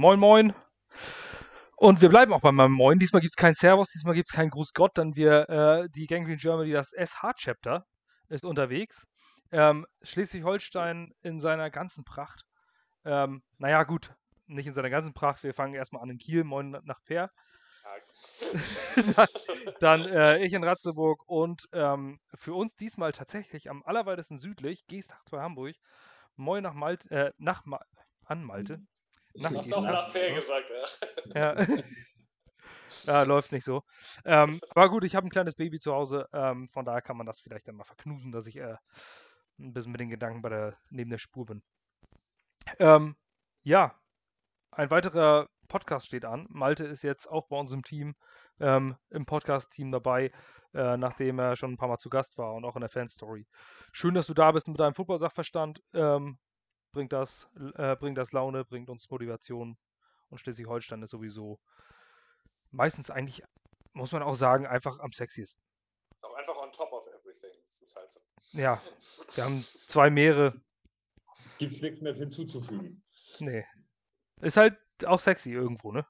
Moin, moin. Und wir bleiben auch bei meinem Moin. Diesmal gibt es kein Servus, diesmal gibt es keinen Gruß Gott, denn wir, äh, die Gangrene Germany, das SH-Chapter, ist unterwegs. Ähm, Schleswig-Holstein in seiner ganzen Pracht. Ähm, naja, gut, nicht in seiner ganzen Pracht. Wir fangen erstmal an in Kiel, moin nach Per. dann, dann äh, ich in Ratzeburg und ähm, für uns diesmal tatsächlich am allerweitesten südlich, Geestach bei Hamburg. Moin nach Malte, äh, nach Ma an Malte. Nach, du hast auch nach Per gesagt, ja. ja. ja, läuft nicht so. Ähm, aber gut, ich habe ein kleines Baby zu Hause, ähm, von daher kann man das vielleicht dann mal verknusen, dass ich äh, ein bisschen mit den Gedanken bei der, neben der Spur bin. Ähm, ja, ein weiterer Podcast steht an. Malte ist jetzt auch bei uns im Team, ähm, im Podcast-Team dabei, äh, nachdem er schon ein paar Mal zu Gast war und auch in der Fanstory. Schön, dass du da bist mit deinem Football-Sachverstand. Ähm, bringt, das, äh, bringt das Laune, bringt uns Motivation. Und Schleswig-Holstein ist sowieso meistens eigentlich, muss man auch sagen, einfach am sexiesten. Ist auch einfach on top of everything. Das ist halt so. Ja, wir haben zwei Meere. Gibt es nichts mehr hinzuzufügen. Nee. Ist halt auch sexy irgendwo, ne?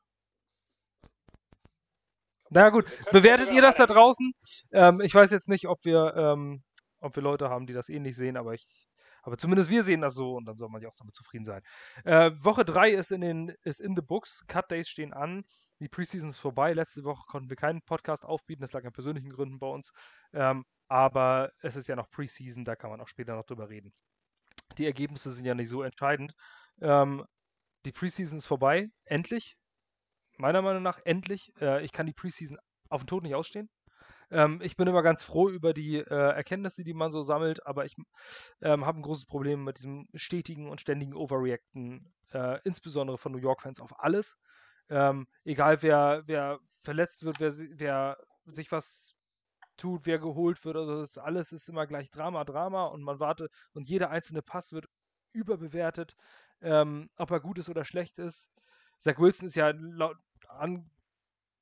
Na gut, bewertet ihr das da draußen? Ähm, ich weiß jetzt nicht, ob wir, ähm, ob wir Leute haben, die das ähnlich sehen, aber ich, aber zumindest wir sehen das so und dann soll man ja auch damit zufrieden sein. Äh, Woche 3 ist in den, ist in the books, Cut Days stehen an, die Preseason ist vorbei. Letzte Woche konnten wir keinen Podcast aufbieten, das lag an persönlichen Gründen bei uns. Ähm, aber es ist ja noch Preseason, da kann man auch später noch drüber reden. Die Ergebnisse sind ja nicht so entscheidend. Ähm, die Preseason ist vorbei, endlich. Meiner Meinung nach endlich. Äh, ich kann die Preseason auf den Tod nicht ausstehen. Ähm, ich bin immer ganz froh über die äh, Erkenntnisse, die man so sammelt, aber ich ähm, habe ein großes Problem mit diesem stetigen und ständigen Overreacten, äh, insbesondere von New York-Fans auf alles. Ähm, egal wer, wer verletzt wird, wer, wer sich was tut, wer geholt wird, also das alles ist immer gleich Drama, Drama und man wartet und jeder einzelne Pass wird überbewertet ähm, ob er gut ist oder schlecht ist. Zach Wilson ist ja laut, an,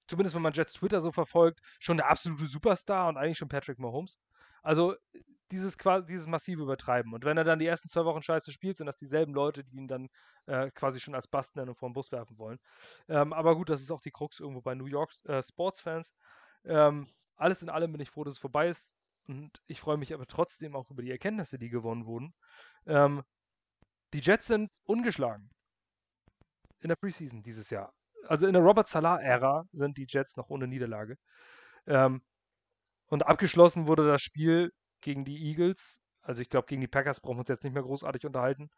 zumindest wenn man Jets Twitter so verfolgt, schon der absolute Superstar und eigentlich schon Patrick Mahomes. Also dieses, dieses massive Übertreiben. Und wenn er dann die ersten zwei Wochen scheiße spielt, sind das dieselben Leute, die ihn dann äh, quasi schon als Bast nennen und vor den Bus werfen wollen. Ähm, aber gut, das ist auch die Krux irgendwo bei New York äh, Sports-Fans. Ähm, alles in allem bin ich froh, dass es vorbei ist. Und ich freue mich aber trotzdem auch über die Erkenntnisse, die gewonnen wurden. Ähm, die Jets sind ungeschlagen in der Preseason dieses Jahr. Also in der Robert Salah-Ära sind die Jets noch ohne Niederlage. Ähm, und abgeschlossen wurde das Spiel gegen die Eagles. Also ich glaube, gegen die Packers brauchen wir uns jetzt nicht mehr großartig unterhalten.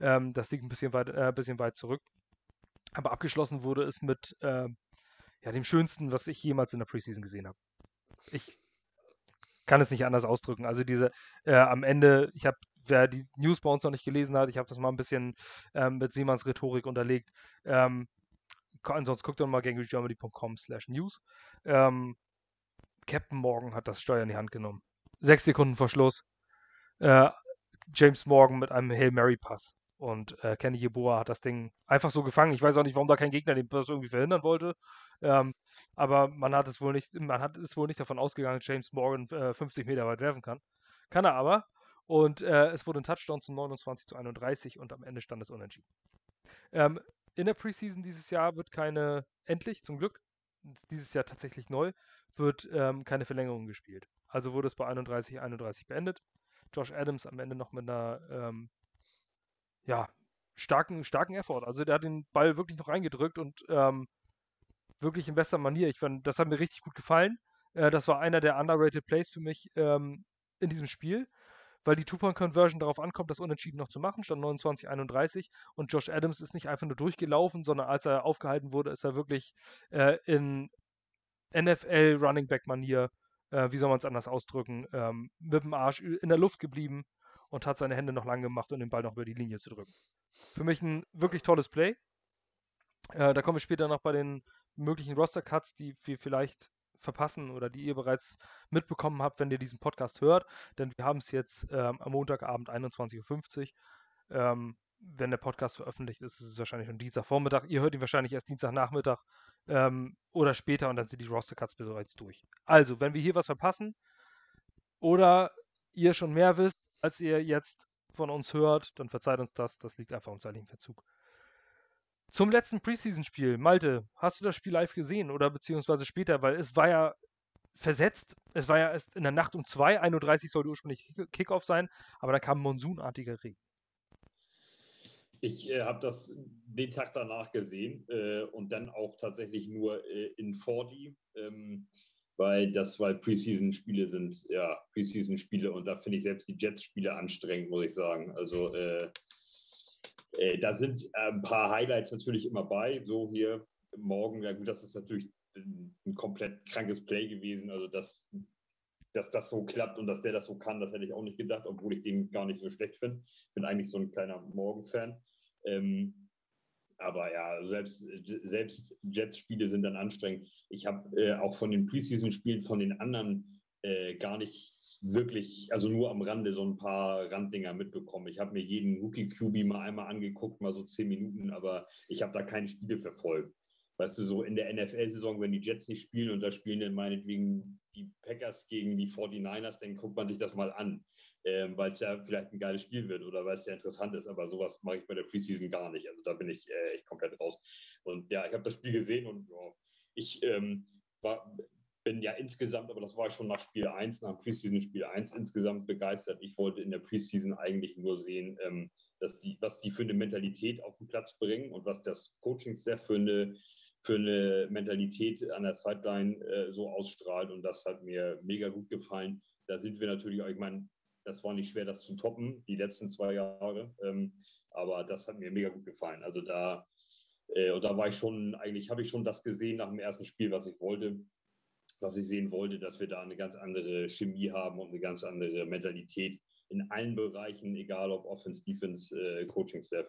Ähm, das liegt ein bisschen weit, äh, bisschen weit zurück. Aber abgeschlossen wurde es mit äh, ja, dem Schönsten, was ich jemals in der Preseason gesehen habe. Ich kann es nicht anders ausdrücken. Also diese äh, am Ende, ich habe wer die News bei uns noch nicht gelesen hat, ich habe das mal ein bisschen ähm, mit Simons Rhetorik unterlegt. Ähm, ansonsten guckt doch mal gangrygermany.com slash news. Ähm, Captain Morgan hat das Steuer in die Hand genommen. Sechs Sekunden vor Schluss. Äh, James Morgan mit einem Hail Mary Pass. Und äh, Kenny Yeboah hat das Ding einfach so gefangen. Ich weiß auch nicht, warum da kein Gegner den das irgendwie verhindern wollte. Ähm, aber man hat es wohl nicht, man hat es wohl nicht davon ausgegangen, dass James Morgan äh, 50 Meter weit werfen kann. Kann er aber. Und äh, es wurde ein Touchdown zum 29 zu 31 und am Ende stand es unentschieden. Ähm, in der Preseason dieses Jahr wird keine, endlich zum Glück, dieses Jahr tatsächlich neu, wird ähm, keine Verlängerung gespielt. Also wurde es bei 31 31 beendet. Josh Adams am Ende noch mit einer ähm, ja, starken, starken Effort. Also der hat den Ball wirklich noch reingedrückt und ähm, wirklich in bester Manier. Ich fand, das hat mir richtig gut gefallen. Äh, das war einer der underrated Plays für mich ähm, in diesem Spiel weil die Two-Point-Conversion darauf ankommt, das Unentschieden noch zu machen, stand 29-31 und Josh Adams ist nicht einfach nur durchgelaufen, sondern als er aufgehalten wurde, ist er wirklich äh, in NFL Running Back Manier, äh, wie soll man es anders ausdrücken, ähm, mit dem Arsch in der Luft geblieben und hat seine Hände noch lang gemacht, um den Ball noch über die Linie zu drücken. Für mich ein wirklich tolles Play. Äh, da kommen wir später noch bei den möglichen Roster-Cuts, die wir vielleicht verpassen oder die ihr bereits mitbekommen habt, wenn ihr diesen Podcast hört. Denn wir haben es jetzt ähm, am Montagabend 21.50 Uhr. Ähm, wenn der Podcast veröffentlicht ist, ist es wahrscheinlich schon Dienstagvormittag. Ihr hört ihn wahrscheinlich erst Dienstagnachmittag ähm, oder später und dann sind die Roster-Cuts bereits durch. Also, wenn wir hier was verpassen oder ihr schon mehr wisst, als ihr jetzt von uns hört, dann verzeiht uns das. Das liegt einfach am zeitlichen Verzug. Zum letzten Preseason-Spiel, Malte, hast du das Spiel live gesehen oder beziehungsweise später, weil es war ja versetzt, es war ja erst in der Nacht um 2, 1.30 Uhr sollte ursprünglich Kickoff sein, aber da kam monsunartiger Regen. Ich äh, habe das den Tag danach gesehen äh, und dann auch tatsächlich nur äh, in 4D, ähm, weil das, weil Preseason-Spiele sind, ja, Preseason-Spiele und da finde ich selbst die Jets-Spiele anstrengend, muss ich sagen. Also äh, da sind äh, ein paar Highlights natürlich immer bei. So hier morgen, ja gut, das ist natürlich ein, ein komplett krankes Play gewesen. Also dass, dass das so klappt und dass der das so kann, das hätte ich auch nicht gedacht, obwohl ich den gar nicht so schlecht finde. Bin eigentlich so ein kleiner Morgen-Fan. Ähm, aber ja, selbst, selbst Jets-Spiele sind dann anstrengend. Ich habe äh, auch von den Preseason-Spielen von den anderen äh, gar nicht wirklich, also nur am Rande so ein paar Randdinger mitbekommen. Ich habe mir jeden Rookie-QB mal einmal angeguckt, mal so zehn Minuten, aber ich habe da keine Spiele verfolgt. Weißt du, so in der NFL-Saison, wenn die Jets nicht spielen und da spielen dann meinetwegen die Packers gegen die 49ers, dann guckt man sich das mal an, ähm, weil es ja vielleicht ein geiles Spiel wird oder weil es ja interessant ist. Aber sowas mache ich bei der Preseason gar nicht. Also da bin ich äh, echt komplett raus. Und ja, ich habe das Spiel gesehen und ja, ich ähm, war, bin ja insgesamt, aber das war ich schon nach Spiel 1, nach Preseason Spiel 1 insgesamt begeistert. Ich wollte in der Preseason eigentlich nur sehen, ähm, dass die, was die für eine Mentalität auf den Platz bringen und was das Coaching-Staff für eine, für eine Mentalität an der Sideline äh, so ausstrahlt. Und das hat mir mega gut gefallen. Da sind wir natürlich, ich meine, das war nicht schwer, das zu toppen, die letzten zwei Jahre. Ähm, aber das hat mir mega gut gefallen. Also da, äh, und da war ich schon, eigentlich habe ich schon das gesehen nach dem ersten Spiel, was ich wollte was ich sehen wollte, dass wir da eine ganz andere Chemie haben und eine ganz andere Mentalität in allen Bereichen, egal ob Offense, Defense, äh, Coaching Staff.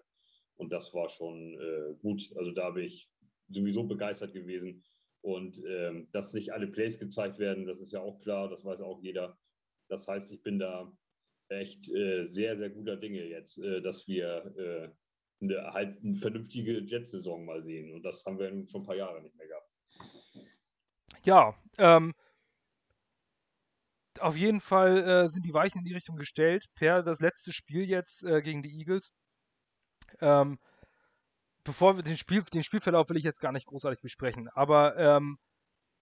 Und das war schon äh, gut. Also da bin ich sowieso begeistert gewesen. Und ähm, dass nicht alle Plays gezeigt werden, das ist ja auch klar, das weiß auch jeder. Das heißt, ich bin da echt äh, sehr, sehr guter Dinge jetzt, äh, dass wir äh, eine, halt eine vernünftige Jet-Saison mal sehen. Und das haben wir schon ein paar Jahre nicht mehr gehabt. Ja, ähm, auf jeden Fall äh, sind die Weichen in die Richtung gestellt. Per das letzte Spiel jetzt äh, gegen die Eagles. Ähm, bevor wir den, Spiel, den Spielverlauf will ich jetzt gar nicht großartig besprechen, aber ähm,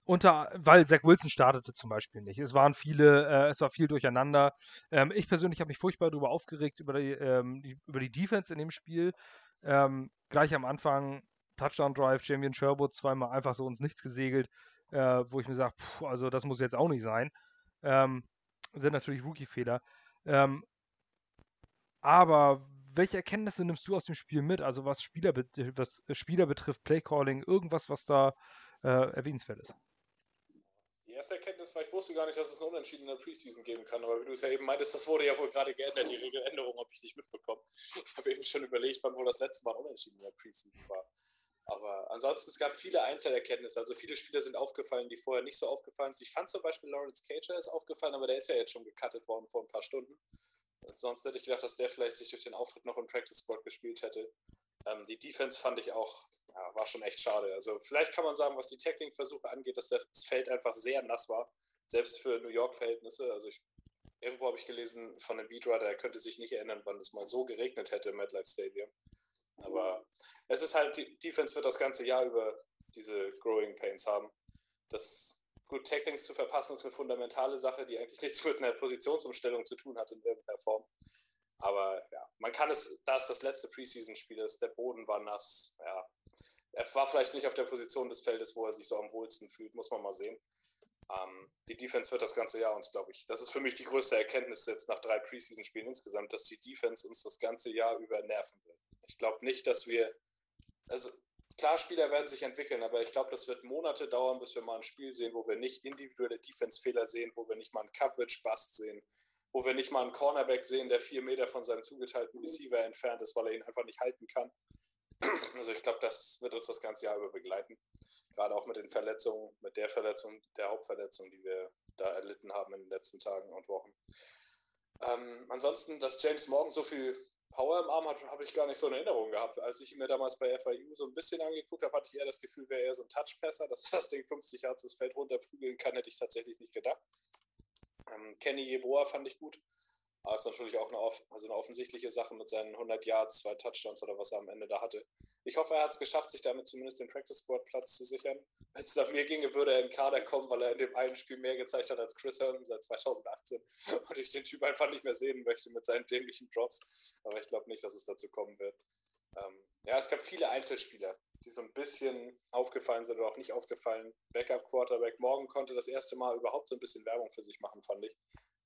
unter, weil Zach Wilson startete zum Beispiel nicht. Es waren viele, äh, es war viel durcheinander. Ähm, ich persönlich habe mich furchtbar darüber aufgeregt, über die, ähm, die, über die Defense in dem Spiel. Ähm, gleich am Anfang Touchdown Drive, Jamian Sherwood zweimal einfach so ins Nichts gesegelt äh, wo ich mir sage, also das muss jetzt auch nicht sein. Ähm, sind natürlich Rookie-Fehler. Ähm, aber welche Erkenntnisse nimmst du aus dem Spiel mit? Also was Spieler, was Spieler betrifft, Playcalling, irgendwas, was da äh, erwähnenswert ist? Die erste Erkenntnis war, ich wusste gar nicht, dass es einen Unentschieden in der Preseason geben kann. Aber wie du es ja eben meintest, das wurde ja wohl gerade geändert, die Regeländerung habe ich nicht mitbekommen. Ich habe eben schon überlegt, wann wohl das letzte Mal Unentschieden in der Preseason war. Aber ansonsten, es gab viele Einzelerkenntnisse. Also viele Spieler sind aufgefallen, die vorher nicht so aufgefallen sind. Ich fand zum Beispiel Lawrence Cager ist aufgefallen, aber der ist ja jetzt schon gecuttet worden vor ein paar Stunden. Und sonst hätte ich gedacht, dass der vielleicht sich durch den Auftritt noch im Practice Squad gespielt hätte. Ähm, die Defense fand ich auch, ja, war schon echt schade. Also vielleicht kann man sagen, was die Tackling-Versuche angeht, dass das Feld einfach sehr nass war. Selbst für New York-Verhältnisse. Also ich, irgendwo habe ich gelesen von einem Beatwriter, er könnte sich nicht erinnern, wann es mal so geregnet hätte im MetLife Stadium. Aber es ist halt, die Defense wird das ganze Jahr über diese Growing Pains haben. Das gut Tacklings zu verpassen ist eine fundamentale Sache, die eigentlich nichts mit einer Positionsumstellung zu tun hat in irgendeiner Form. Aber ja, man kann es, da es das letzte Preseason-Spiel ist, der Boden war nass. Ja, er war vielleicht nicht auf der Position des Feldes, wo er sich so am wohlsten fühlt, muss man mal sehen. Ähm, die Defense wird das ganze Jahr uns, glaube ich, das ist für mich die größte Erkenntnis jetzt nach drei Preseason-Spielen insgesamt, dass die Defense uns das ganze Jahr über nerven wird. Ich glaube nicht, dass wir, also klar, Spieler werden sich entwickeln, aber ich glaube, das wird Monate dauern, bis wir mal ein Spiel sehen, wo wir nicht individuelle Defense-Fehler sehen, wo wir nicht mal einen Coverage-Bust sehen, wo wir nicht mal einen Cornerback sehen, der vier Meter von seinem zugeteilten Receiver entfernt ist, weil er ihn einfach nicht halten kann. Also ich glaube, das wird uns das ganze Jahr über begleiten. Gerade auch mit den Verletzungen, mit der Verletzung, der Hauptverletzung, die wir da erlitten haben in den letzten Tagen und Wochen. Ähm, ansonsten, dass James Morgan so viel Power im Arm habe ich gar nicht so eine Erinnerung gehabt. Als ich ihn mir damals bei FIU so ein bisschen angeguckt habe, hatte ich eher das Gefühl, wäre er so ein Touchpasser, dass das Ding 50 Yards das Feld runterprügeln kann, hätte ich tatsächlich nicht gedacht. Ähm, Kenny Jeboa fand ich gut. Aber ist natürlich auch eine, also eine offensichtliche Sache mit seinen 100 Yards, zwei Touchdowns oder was er am Ende da hatte. Ich hoffe, er hat es geschafft, sich damit zumindest den Practice Squad Platz zu sichern. Wenn es nach mir ginge, würde er in den Kader kommen, weil er in dem einen Spiel mehr gezeigt hat als Chris Herndon seit 2018 und ich den Typ einfach nicht mehr sehen möchte mit seinen dämlichen Drops. Aber ich glaube nicht, dass es dazu kommen wird. Ähm, ja, es gab viele Einzelspieler, die so ein bisschen aufgefallen sind oder auch nicht aufgefallen. Backup Quarterback Morgan konnte das erste Mal überhaupt so ein bisschen Werbung für sich machen, fand ich.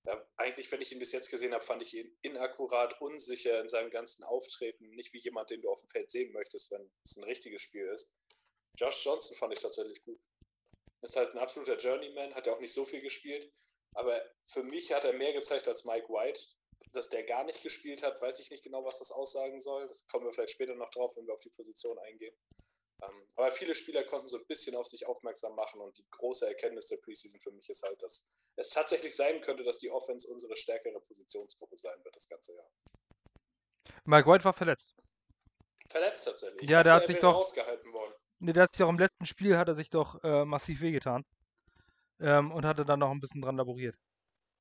Ja, eigentlich, wenn ich ihn bis jetzt gesehen habe, fand ich ihn inakkurat, unsicher in seinem ganzen Auftreten. Nicht wie jemand, den du auf dem Feld sehen möchtest, wenn es ein richtiges Spiel ist. Josh Johnson fand ich tatsächlich gut. Ist halt ein absoluter Journeyman, hat ja auch nicht so viel gespielt. Aber für mich hat er mehr gezeigt als Mike White. Dass der gar nicht gespielt hat, weiß ich nicht genau, was das aussagen soll. Das kommen wir vielleicht später noch drauf, wenn wir auf die Position eingehen. Ähm, aber viele Spieler konnten so ein bisschen auf sich aufmerksam machen und die große Erkenntnis der Preseason für mich ist halt, dass es tatsächlich sein könnte, dass die Offense unsere stärkere Positionsgruppe sein wird das ganze Jahr. Mike White war verletzt. Verletzt tatsächlich. Ich ja, der hat sich doch rausgehalten worden. Nee, der hat sich auch im letzten Spiel hat er sich doch äh, massiv wehgetan. Ähm, und hatte dann noch ein bisschen dran laboriert.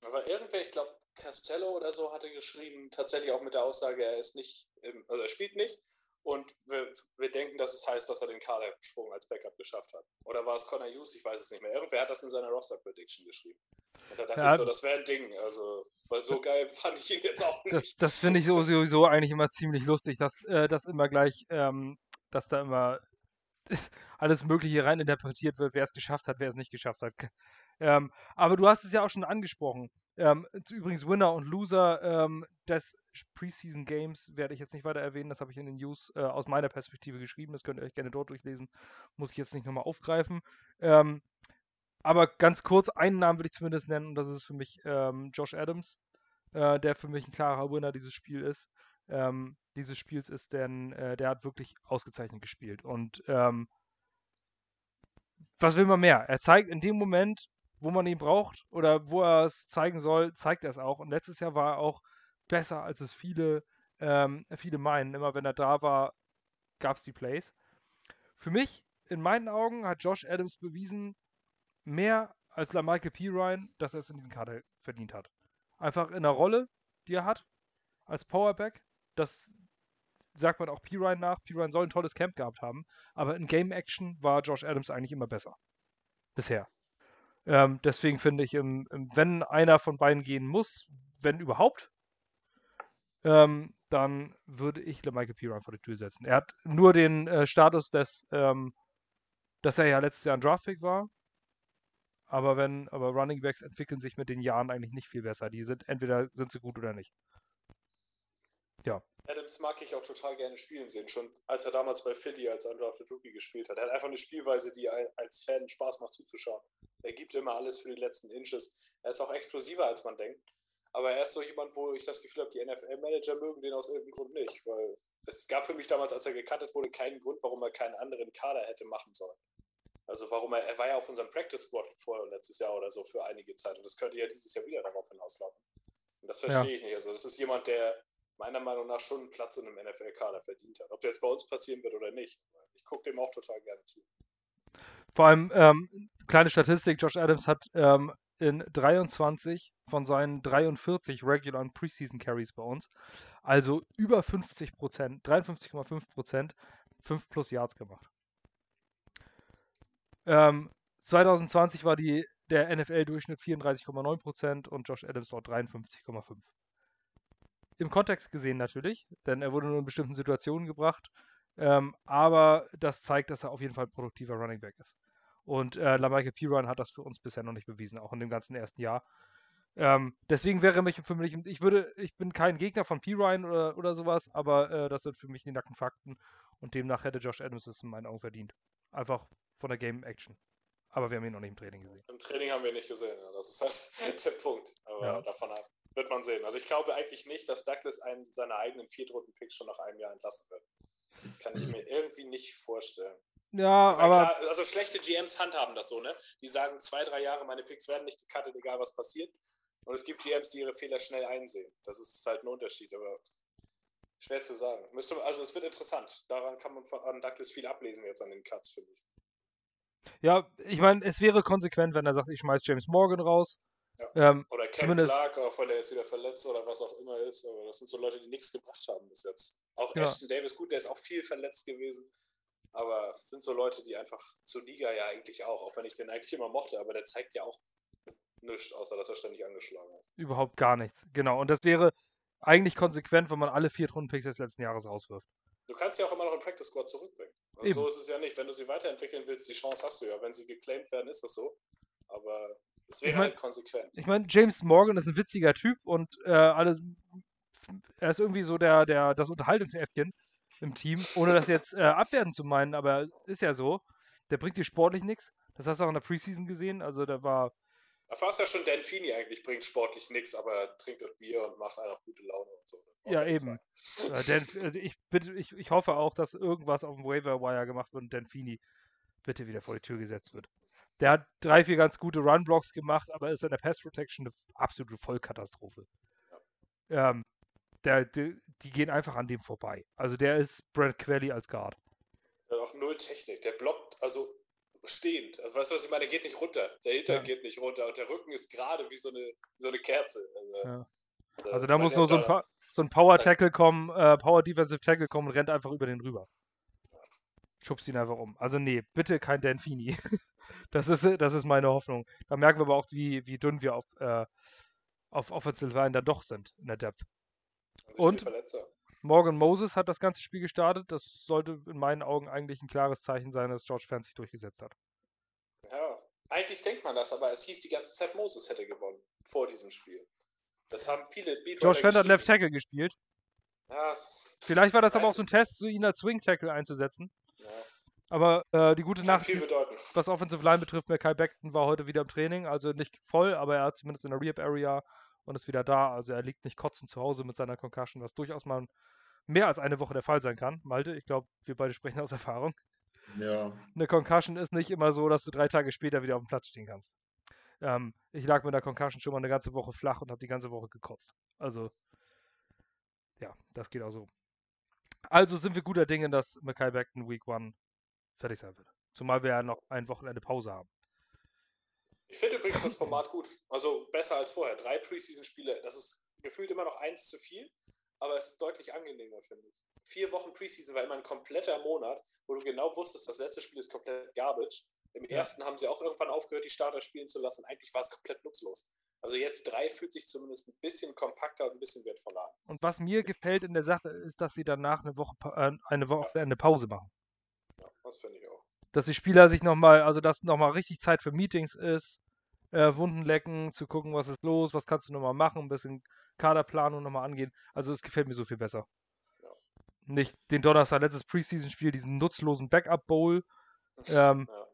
Aber irgendwer, ich glaube, Castello oder so hatte geschrieben, tatsächlich auch mit der Aussage, er ist nicht, im, also er spielt nicht, und wir, wir, denken, dass es heißt, dass er den Kadersprung als Backup geschafft hat. Oder war es Connor Hughes? Ich weiß es nicht mehr. Irgendwer hat das in seiner Roster-Prediction geschrieben. Und da dachte ja, ich so, das wäre ein Ding. Also, weil so geil fand ich ihn jetzt auch nicht. Das, das finde ich sowieso eigentlich immer ziemlich lustig, dass äh, das immer gleich, ähm, dass da immer alles Mögliche reininterpretiert wird, wer es geschafft hat, wer es nicht geschafft hat. Ähm, aber du hast es ja auch schon angesprochen. Ähm, übrigens Winner und Loser ähm, des Preseason Games werde ich jetzt nicht weiter erwähnen. Das habe ich in den News äh, aus meiner Perspektive geschrieben. Das könnt ihr euch gerne dort durchlesen. Muss ich jetzt nicht nochmal aufgreifen. Ähm, aber ganz kurz, einen Namen würde ich zumindest nennen und das ist für mich ähm, Josh Adams, äh, der für mich ein klarer Winner dieses Spiel ist. Ähm, dieses Spiels ist, denn äh, der hat wirklich ausgezeichnet gespielt. Und ähm, was will man mehr? Er zeigt in dem Moment, wo man ihn braucht oder wo er es zeigen soll, zeigt er es auch. Und letztes Jahr war er auch besser, als es viele, ähm, viele meinen. Immer wenn er da war, gab es die Plays. Für mich, in meinen Augen, hat Josh Adams bewiesen, mehr als LaMichael P. Ryan, dass er es in diesem Kader verdient hat. Einfach in der Rolle, die er hat, als Powerback. Das sagt man auch P. Ryan nach. P. Ryan soll ein tolles Camp gehabt haben, aber in Game Action war Josh Adams eigentlich immer besser. Bisher. Ähm, deswegen finde ich, im, im, wenn einer von beiden gehen muss, wenn überhaupt, ähm, dann würde ich Michael Piran vor die Tür setzen. Er hat nur den äh, Status des, ähm, dass er ja letztes Jahr ein Draftpick war. Aber wenn, aber Running Backs entwickeln sich mit den Jahren eigentlich nicht viel besser. Die sind, entweder sind sie gut oder nicht. Adams mag ich auch total gerne spielen sehen, schon als er damals bei Philly als Undrafted Rookie gespielt hat. Er hat einfach eine Spielweise, die als Fan Spaß macht zuzuschauen. Er gibt immer alles für die letzten Inches. Er ist auch explosiver, als man denkt. Aber er ist so jemand, wo ich das Gefühl habe, die NFL-Manager mögen den aus irgendeinem Grund nicht. Weil es gab für mich damals, als er gecuttet wurde, keinen Grund, warum er keinen anderen Kader hätte machen sollen. Also warum er, er war ja auf unserem Practice Squad vor letztes Jahr oder so für einige Zeit. Und das könnte ja dieses Jahr wieder darauf hinauslaufen. Und das verstehe ja. ich nicht. Also das ist jemand, der meiner Meinung nach schon einen Platz in einem NFL-Kader verdient hat. Ob der jetzt bei uns passieren wird oder nicht. Ich gucke dem auch total gerne zu. Vor allem, ähm, kleine Statistik, Josh Adams hat ähm, in 23 von seinen 43 Regular und Preseason Carries bei uns, also über 50 Prozent, 53,5 Prozent, 5 plus Yards gemacht. Ähm, 2020 war die, der NFL-Durchschnitt 34,9 Prozent und Josh Adams dort 53,5 im Kontext gesehen natürlich, denn er wurde nur in bestimmten Situationen gebracht. Ähm, aber das zeigt, dass er auf jeden Fall ein produktiver Running Back ist. Und äh, LaMichael Piran hat das für uns bisher noch nicht bewiesen, auch in dem ganzen ersten Jahr. Ähm, deswegen wäre mich für mich, ich würde, ich bin kein Gegner von Pirine oder, oder sowas, aber äh, das sind für mich die nackten Fakten und demnach hätte Josh Adams es in meinen Augen verdient. Einfach von der Game Action. Aber wir haben ihn noch nicht im Training gesehen. Im Training haben wir ihn nicht gesehen, ja. das ist halt der Punkt. Aber ja. davon ab. Wird man sehen. Also ich glaube eigentlich nicht, dass Douglas einen seiner eigenen Viertrunden-Picks schon nach einem Jahr entlassen wird. Das kann ich mir irgendwie nicht vorstellen. Ja, aber. Klar, also schlechte GMs handhaben das so, ne? Die sagen, zwei, drei Jahre, meine Picks werden nicht gecuttet, egal was passiert. Und es gibt GMs, die ihre Fehler schnell einsehen. Das ist halt ein Unterschied, aber schwer zu sagen. Müsste, also es wird interessant. Daran kann man von an Douglas viel ablesen jetzt an den Cuts, finde ich. Ja, ich meine, es wäre konsequent, wenn er sagt, ich schmeiß James Morgan raus, Ja. Ähm, oder Ken Clark, auch wenn er jetzt wieder verletzt oder was auch immer ist. Aber das sind so Leute, die nichts gebracht haben bis jetzt. Auch ja. Ashton Davis, gut, der ist auch viel verletzt gewesen. Aber sind so Leute, die einfach zur Liga ja eigentlich auch, auch wenn ich den eigentlich immer mochte, aber der zeigt ja auch nichts, außer dass er ständig angeschlagen ist. Überhaupt gar nichts, genau. Und das wäre eigentlich konsequent, wenn man alle vier Runden-Picks des letzten Jahres rauswirft. Du kannst sie auch immer noch im Practice Squad zurückbringen. So ist es ja nicht. Wenn du sie weiterentwickeln willst, die Chance hast du ja. Wenn sie geclaimed werden, ist das so. Aber es wäre ich mein, halt konsequent. Ich meine, James Morgan ist ein witziger Typ und äh, alles, er ist irgendwie so der, der, das Unterhaltungsäffchen im Team, ohne das jetzt äh, abwerten zu meinen, aber ist ja so. Der bringt dir sportlich nichts. Das hast du auch in der Preseason gesehen. Also da war. Da war es ja schon Dan Feeney eigentlich, bringt sportlich nichts, aber er trinkt das Bier und macht einfach gute Laune und so. Ja, eben. Ja, Dan, also ich, bitte, ich, ich hoffe auch, dass irgendwas auf dem Waiver Wire gemacht wird und Dan Feeney bitte wieder vor die Tür gesetzt wird. Der hat drei, vier ganz gute Run-Blocks gemacht, aber ist in der Pass Protection eine absolute Vollkatastrophe. Ja. Ähm, der, der, die gehen einfach an dem vorbei. Also der ist Brad Quelly als Guard. Der hat auch null Technik. Der blockt, also stehend. Also, weißt du, was ich meine? Der geht nicht runter. Der Hintern ja. geht nicht runter und der Rücken ist gerade wie so eine, wie so eine Kerze. Also, ja. also, also da muss nur so ein, so ein Power Tackle kommen, äh, Power Defensive Tackle kommen und rennt einfach über den rüber. Schubst ihn einfach um. Also nee, bitte kein Danfini. das, ist, das ist meine Hoffnung. Da merken wir aber auch, wie, wie dünn wir auf, äh, auf Offensive Line dann doch sind in der Depth. Und Morgan Moses hat das ganze Spiel gestartet. Das sollte in meinen Augen eigentlich ein klares Zeichen sein, dass George Fans sich durchgesetzt hat. Ja, eigentlich denkt man das, aber es hieß die ganze Zeit, Moses hätte gewonnen vor diesem Spiel. Das haben viele Beatwriter George Fans hat Left Tackle gespielt. Ja, Vielleicht war das aber auch so ein Test, so ihn als Swing Tackle einzusetzen. Ja. Aber äh, die gute Nachricht ist, was Offensive Line betrifft, Kai Beckton war heute wieder im Training, also nicht voll, aber er hat zumindest in der Rehab Area und ist wieder da. Also er liegt nicht kotzend zu Hause mit seiner Concussion, was durchaus mal mehr als eine Woche der Fall sein kann. Malte, ich glaube, wir beide sprechen aus Erfahrung. Ja. Eine Concussion ist nicht immer so, dass du drei Tage später wieder auf dem Platz stehen kannst. Ähm, ich lag mit der Concussion schon mal eine ganze Woche flach und habe die ganze Woche gekotzt. Also, ja, das geht auch so. Also sind wir guter Dinge, dass Mackay Beckton Week 1 fertig sein wird. Zumal wir ja noch ein Wochenende Pause haben. Ich finde übrigens das Format gut. Also besser als vorher. Drei Preseason-Spiele, das ist gefühlt immer noch eins zu viel, aber es ist deutlich angenehmer, finde ich. Vier Wochen Preseason war immer ein kompletter Monat, wo du genau wusstest, das letzte Spiel ist komplett Garbage. Im ja. ersten haben sie auch irgendwann aufgehört, die Starter spielen zu lassen. Eigentlich war es komplett nutzlos. Also jetzt drei fühlt sich zumindest ein bisschen kompakter und ein bisschen wertvoller an. Und was mir gefällt in der Sache ist, dass sie danach eine Woche äh, eine Woche ja. eine Pause machen. Ja, das finde ich auch dass die Spieler sich nochmal, also dass nochmal richtig Zeit für Meetings ist, äh, Wunden lecken, zu gucken, was ist los, was kannst du nochmal machen, ein bisschen Kaderplanung nochmal angehen. Also es gefällt mir so viel besser. Ja. Nicht den Donnerstag, letztes Preseason-Spiel, diesen nutzlosen Backup-Bowl, ähm, ja.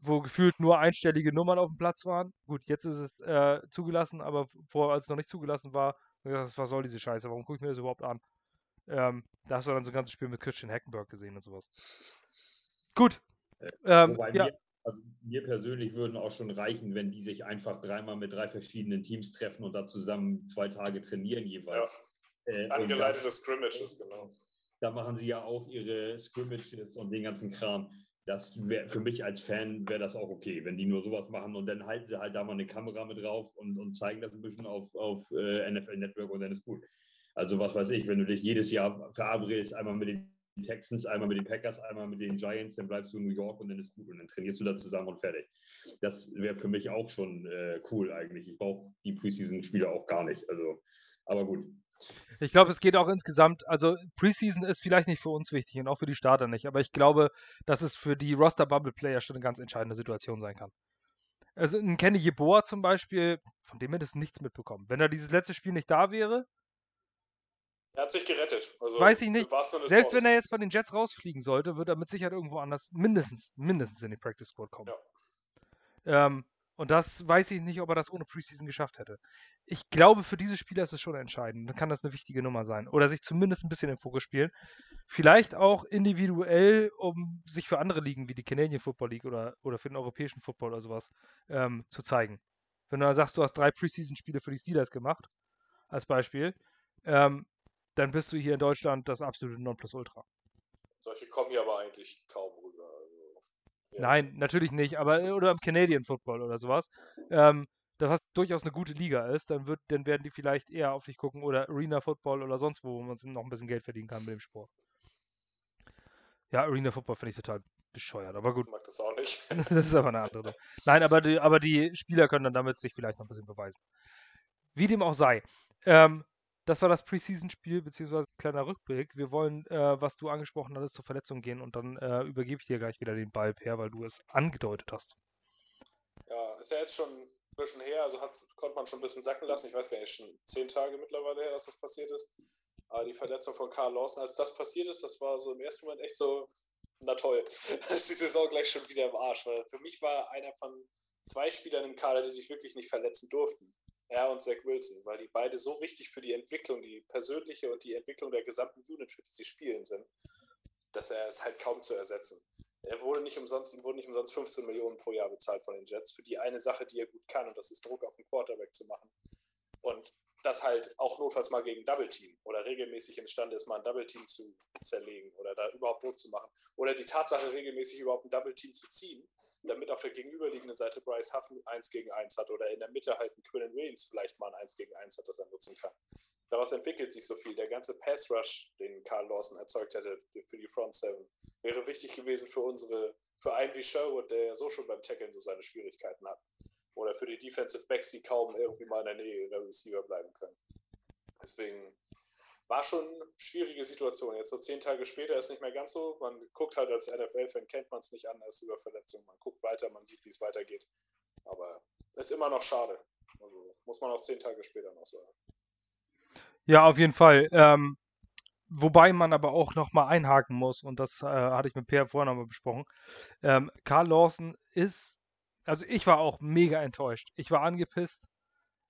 wo gefühlt nur einstellige Nummern auf dem Platz waren. Gut, jetzt ist es äh, zugelassen, aber vorher, als es noch nicht zugelassen war, was soll diese Scheiße, warum gucke ich mir das überhaupt an? Ähm, da hast du dann so ein ganzes Spiel mit Christian Hackenberg gesehen und sowas. Gut, ähm, Wobei ja. mir, also mir persönlich würden auch schon reichen, wenn die sich einfach dreimal mit drei verschiedenen Teams treffen und da zusammen zwei Tage trainieren jeweils. Ja. Äh, Angeleitete Scrimmages, genau. Da machen sie ja auch ihre Scrimmages und den ganzen Kram. Das wäre für mich als Fan wäre das auch okay, wenn die nur sowas machen und dann halten sie halt da mal eine Kamera mit drauf und, und zeigen das ein bisschen auf, auf äh, NFL Network und dann ist gut. Also was weiß ich, wenn du dich jedes Jahr verabredest, einmal mit den Texans, einmal mit den Packers, einmal mit den Giants, dann bleibst du in New York und dann ist gut und dann trainierst du da zusammen und fertig. Das wäre für mich auch schon äh, cool eigentlich. Ich brauche die Preseason-Spiele auch gar nicht. Also, aber gut. Ich glaube, es geht auch insgesamt, also Preseason ist vielleicht nicht für uns wichtig und auch für die Starter nicht, aber ich glaube, dass es für die Roster-Bubble-Player schon eine ganz entscheidende Situation sein kann. Also ein Kenny Yeboah zum Beispiel, von dem hättest du nichts mitbekommen. Wenn er dieses letzte Spiel nicht da wäre, er hat sich gerettet. Also Weiß ich nicht. Selbst wenn er jetzt bei den Jets rausfliegen sollte, wird er mit Sicherheit irgendwo anders mindestens, mindestens in die Practice Squad kommen. Ja. Ähm, und das weiß ich nicht, ob er das ohne Preseason geschafft hätte. Ich glaube, für diese Spieler ist es schon entscheidend. Dann kann das eine wichtige Nummer sein. Oder sich zumindest ein bisschen im Fokus spielen. Vielleicht auch individuell, um sich für andere Ligen wie die Canadian Football League oder, oder für den europäischen Football oder sowas ähm, zu zeigen. Wenn du sagst, du hast drei Preseason-Spiele für die Steelers gemacht, als Beispiel, ähm, dann bist du hier in Deutschland das absolute Nonplusultra. Solche kommen hier aber eigentlich kaum rüber. Also, Nein, natürlich nicht, aber äh, oder im Canadian Football oder sowas. Ähm, das was durchaus eine gute Liga ist, dann, wird, dann werden die vielleicht eher auf dich gucken oder Arena Football oder sonst wo, wo man noch ein bisschen Geld verdienen kann mit dem Sport. Ja, Arena Football finde ich total bescheuert, aber gut. Ich mag das auch nicht. das ist aber eine andere. Nein, aber die, aber die Spieler können dann damit sich vielleicht noch ein bisschen beweisen. Wie dem auch sei. Ähm, das war das Preseason-Spiel, beziehungsweise ein kleiner Rückblick. Wir wollen, äh, was du angesprochen hattest, zur Verletzung gehen und dann äh, übergebe ich dir gleich wieder den Ball per, weil du es angedeutet hast. Ja, ist ja jetzt schon ein bisschen her, also hat, konnte man schon ein bisschen sacken lassen. Ich weiß gar nicht, schon zehn Tage mittlerweile her, dass das passiert ist. Aber die Verletzung von Karl Lawson, als das passiert ist, das war so im ersten Moment echt so, na toll, ist die Saison gleich schon wieder im Arsch. Weil für mich war einer von zwei Spielern im Kader, die sich wirklich nicht verletzen durften. Er und Zach Wilson, weil die beide so wichtig für die Entwicklung, die persönliche und die Entwicklung der gesamten Unit, für die sie spielen sind, dass er es halt kaum zu ersetzen. Er wurde nicht umsonst, ihm wurden nicht umsonst 15 Millionen pro Jahr bezahlt von den Jets für die eine Sache, die er gut kann, und das ist Druck auf den Quarterback zu machen. Und das halt auch notfalls mal gegen Double Team oder regelmäßig imstande ist, mal ein Double Team zu zerlegen oder da überhaupt Druck zu machen. Oder die Tatsache, regelmäßig überhaupt ein Double Team zu ziehen, damit auf der gegenüberliegenden Seite Bryce Huff ein 1 gegen 1 hat oder in der Mitte halt ein Quillen Williams vielleicht mal ein 1 gegen 1 hat, das er nutzen kann. Daraus entwickelt sich so viel. Der ganze Pass Rush, den Carl Lawson erzeugt hätte für die Front Seven, wäre wichtig gewesen für unsere, für einen wie Sherwood, der ja so schon beim Tackeln so seine Schwierigkeiten hat. Oder für die Defensive Backs, die kaum irgendwie mal in der Nähe der Receiver bleiben können. Deswegen war schon eine schwierige Situation. Jetzt so zehn Tage später ist nicht mehr ganz so. Man guckt halt als NFL-Fan, kennt man es nicht anders über Verletzungen. Man guckt weiter, man sieht, wie es weitergeht. Aber ist immer noch schade. Also muss man auch zehn Tage später noch sagen. Ja, auf jeden Fall. Ähm, wobei man aber auch nochmal einhaken muss, und das äh, hatte ich mit Per vorher nochmal besprochen. Ähm, Carl Lawson ist, also ich war auch mega enttäuscht. Ich war angepisst.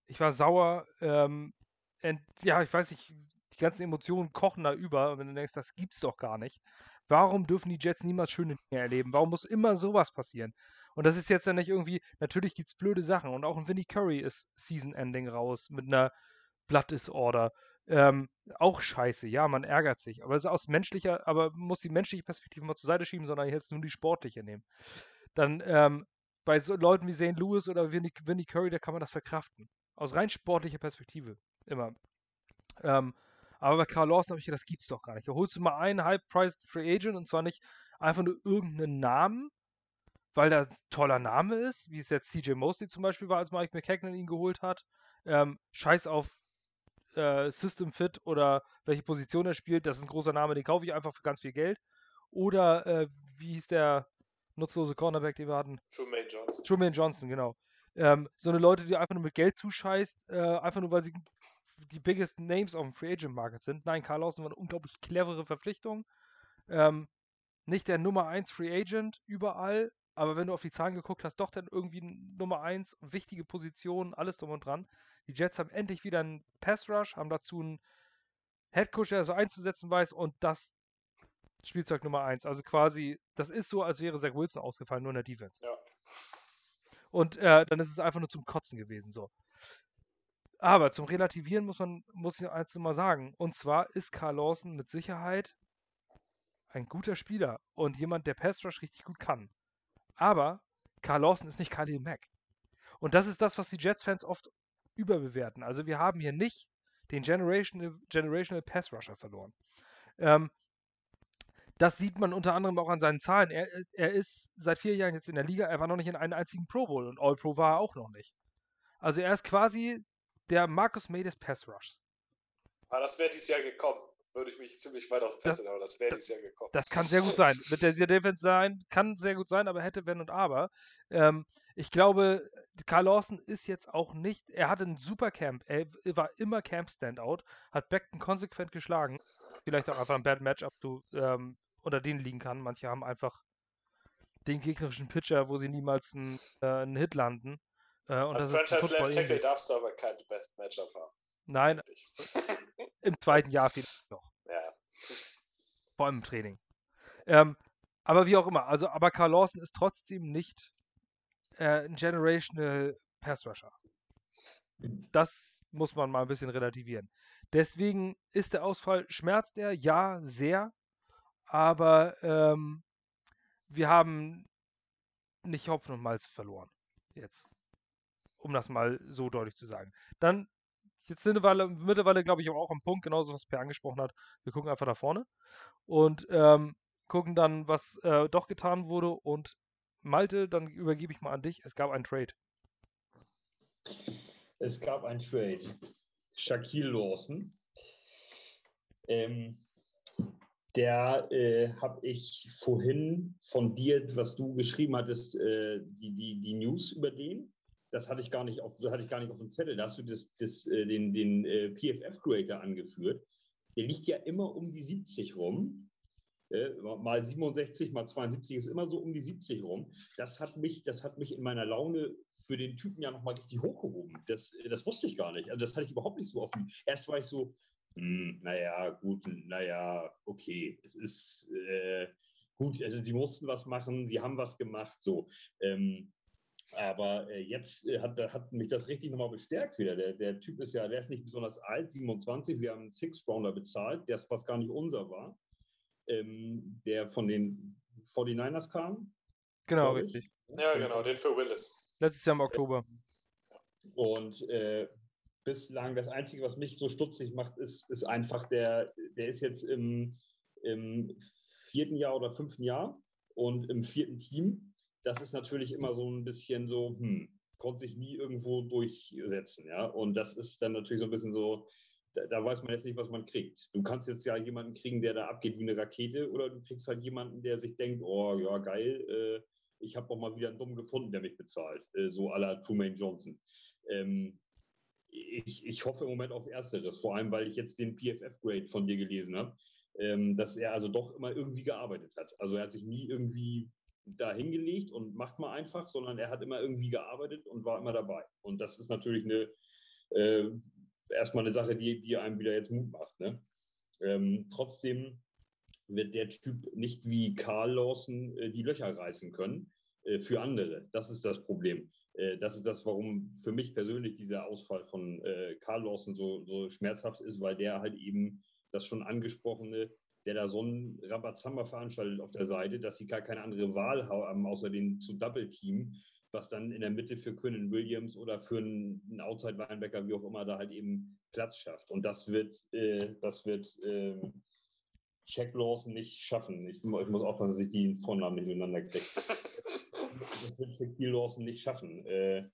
Ich war sauer. Ähm, ent, ja, ich weiß nicht, die ganzen Emotionen kochen da über. Und wenn du denkst, das gibt's doch gar nicht. Warum dürfen die Jets niemals schöne Dinge erleben? Warum muss immer sowas passieren? Und das ist jetzt ja nicht irgendwie, natürlich gibt's blöde Sachen. Und auch ein Vinnie Curry ist Season-Ending raus mit einer Blood Disorder. Ähm, auch scheiße, ja, man ärgert sich. Aber ist aus menschlicher, aber muss die menschliche Perspektive mal zur Seite schieben, sondern jetzt nur die sportliche nehmen. Dann ähm, bei so Leuten wie Zane Lewis oder Vinnie Curry, da kann man das verkraften. Aus rein sportlicher Perspektive. Immer. Ähm, aber bei Carl Lawson habe ich gedacht, das gibt's doch gar nicht. Da holst du mal einen High-Priced Free Agent und zwar nicht einfach nur irgendeinen Namen, weil da ein toller Name ist, wie es jetzt CJ Mosley zum Beispiel war, als Mike McKagan ihn geholt hat. Ähm, scheiß auf äh, System Fit oder welche Position er spielt, das ist ein großer Name, den kaufe ich einfach für ganz viel Geld. Oder äh, wie hieß der nutzlose Cornerback, den wir hatten? Truman Johnson. Truman Johnson, genau. Ähm, so eine Leute, die einfach nur mit Geld zuscheißt, äh, einfach nur weil sie die biggest Names auf dem Free Agent Market sind. Nein, Carl Lawson war eine unglaublich clevere Verpflichtung. Ähm, nicht der Nummer 1 Free Agent überall, aber wenn du auf die Zahlen geguckt hast, doch dann irgendwie Nummer 1, wichtige Position, alles drum und dran. Die Jets haben endlich wieder einen Pass Rush, haben dazu einen Headcoach, der so einzusetzen weiß und das Spielzeug Nummer 1. Also quasi, das ist so, als wäre Zach Wilson ausgefallen, nur in der Defense. Ja. Und äh, dann ist es einfach nur zum Kotzen gewesen, so. Aber zum Relativieren muss man, muss ich eins mal sagen. Und zwar ist Carl Lawson mit Sicherheit ein guter Spieler und jemand, der Pass Rush richtig gut kann. Aber Carl Lawson ist nicht Khalil Mack. Und das ist das, was die Jets-Fans oft überbewerten. Also wir haben hier nicht den Generational, Generational Pass Rusher verloren. Ähm, das sieht man unter anderem auch an seinen Zahlen. Er, er ist seit vier Jahren jetzt in der Liga, er war noch nicht in einem einzigen Pro Bowl und All Pro war er auch noch nicht. Also er ist quasi der Marcus May des Pass Rushs. Aber das wäre dieses Jahr gekommen. Würde ich mich ziemlich weit aus dem Fenster aber das wäre dieses Jahr gekommen. Das kann sehr gut sein. Mit der Defense sein, kann sehr gut sein, aber hätte, wenn und aber. Ähm, ich glaube, Carl Lawson ist jetzt auch nicht, er hatte ein super Camp, er war immer Camp-Standout, hat Beckton konsequent geschlagen. Vielleicht auch einfach ein Bad Matchup zu, ähm, unter denen liegen kann. Manche haben einfach den gegnerischen Pitcher, wo sie niemals einen, äh, einen Hit landen. Äh, und Als das Franchise Left Tackle darfst du aber kein Best Matchup haben. Nein, im zweiten Jahr vielleicht noch. Ja. Vor allem im Training. Ähm, aber wie auch immer, also, aber Carl Lawson ist trotzdem nicht äh, ein Generational Pass Rusher. Das muss man mal ein bisschen relativieren. Deswegen ist der Ausfall, schmerzt er? Ja, sehr. Aber ähm, wir haben nicht Hopfen und Malz verloren. Jetzt. Um das mal so deutlich zu sagen. Dann, jetzt sind wir mittlerweile, glaube ich, auch am Punkt, genauso was Per angesprochen hat. Wir gucken einfach da vorne und ähm, gucken dann, was äh, doch getan wurde. Und Malte, dann übergebe ich mal an dich. Es gab einen Trade. Es gab einen Trade. Shaquille Lawson. Ähm, der äh, habe ich vorhin von dir, was du geschrieben hattest, äh, die, die, die News über den. Das hatte ich gar nicht auf, hatte ich gar nicht auf dem Zettel. Da hast du das, das, äh, den, den äh, PFF-Creator angeführt. Der liegt ja immer um die 70 rum. Äh, mal 67, mal 72 ist immer so um die 70 rum. Das hat mich, das hat mich in meiner Laune für den Typen ja nochmal richtig hochgehoben. Das, das wusste ich gar nicht. Also das hatte ich überhaupt nicht so offen. Erst war ich so, hm, naja, gut, naja, okay. Es ist äh, gut, also sie mussten was machen, sie haben was gemacht, so. Ähm, aber äh, jetzt äh, hat, hat mich das richtig nochmal bestärkt wieder. Der, der Typ ist ja, der ist nicht besonders alt, 27. Wir haben einen Six-Rounder bezahlt, der fast gar nicht unser war. Ähm, der von den 49ers kam. Genau, richtig. Ja, genau, den für Willis. Letztes Jahr im Oktober. Und äh, bislang das Einzige, was mich so stutzig macht, ist, ist einfach der, der ist jetzt im, im vierten Jahr oder fünften Jahr und im vierten Team. Das ist natürlich immer so ein bisschen so, hm, konnte sich nie irgendwo durchsetzen, ja. Und das ist dann natürlich so ein bisschen so, da, da, weiß man jetzt nicht, was man kriegt. Du kannst jetzt ja jemanden kriegen, der da abgeht wie eine Rakete, oder du kriegst halt jemanden, der sich denkt, oh ja, geil, äh, ich habe auch mal wieder einen Dumm gefunden, der mich bezahlt, äh, so la Truman Johnson. Ähm, ich, ich hoffe im Moment auf Ersteres, vor allem, weil ich jetzt den PFF-Grade von dir gelesen habe, ähm, dass er also doch immer irgendwie gearbeitet hat. Also er hat sich nie irgendwie da hingelegt und macht mal einfach, sondern er hat immer irgendwie gearbeitet und war immer dabei. Und das ist natürlich eine, äh, erstmal eine Sache, die, die einem wieder jetzt Mut macht. Ne? Ähm, trotzdem wird der Typ nicht wie Karl Lawson äh, die Löcher reißen können äh, für andere. Das ist das Problem. Äh, das ist das, warum für mich persönlich dieser Ausfall von äh, Karl Lawson so, so schmerzhaft ist, weil der halt eben das schon angesprochene, der da so einen Rabazamba veranstaltet auf der Seite, dass sie gar keine andere Wahl haben, außer den zu Double-Team, was dann in der Mitte für Quinnen Williams oder für einen, einen Outside-Linebacker, wie auch immer, da halt eben Platz schafft. Und das wird, äh, das wird äh, Jack Lawson nicht schaffen. Ich, ich muss aufpassen, dass ich die Vornamen nicht miteinander kriege. das wird Jack Lawson nicht schaffen. Äh,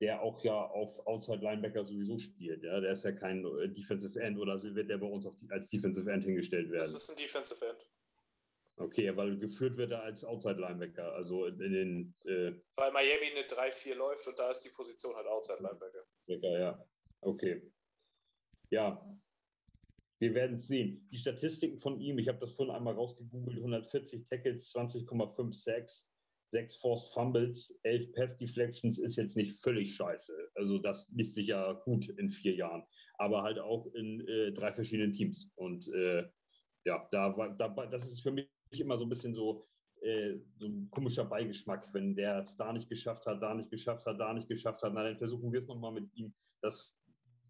der auch ja auf Outside Linebacker sowieso spielt. Ja? Der ist ja kein äh, Defensive End oder wird der bei uns die, als Defensive End hingestellt werden? Das ist ein Defensive End. Okay, weil geführt wird er als Outside Linebacker, also in, den. Äh, weil Miami eine 3-4 läuft und da ist die Position halt Outside Linebacker. Ja, okay. Ja, wir werden es sehen. Die Statistiken von ihm, ich habe das vorhin einmal rausgegoogelt, 140 Tackles, 20,5 Sacks, 6 Forced Fumbles, 11 Pass Deflections ist jetzt nicht völlig scheiße. Also das liest sich ja gut in vier Jahren, aber halt auch in äh, drei verschiedenen Teams. Und äh, ja, da war, da, das ist für mich immer so ein bisschen so, äh, so ein komischer Beigeschmack, wenn der es da nicht geschafft hat, da nicht geschafft hat, da nicht geschafft hat, na, dann versuchen wir es nochmal mit ihm. Das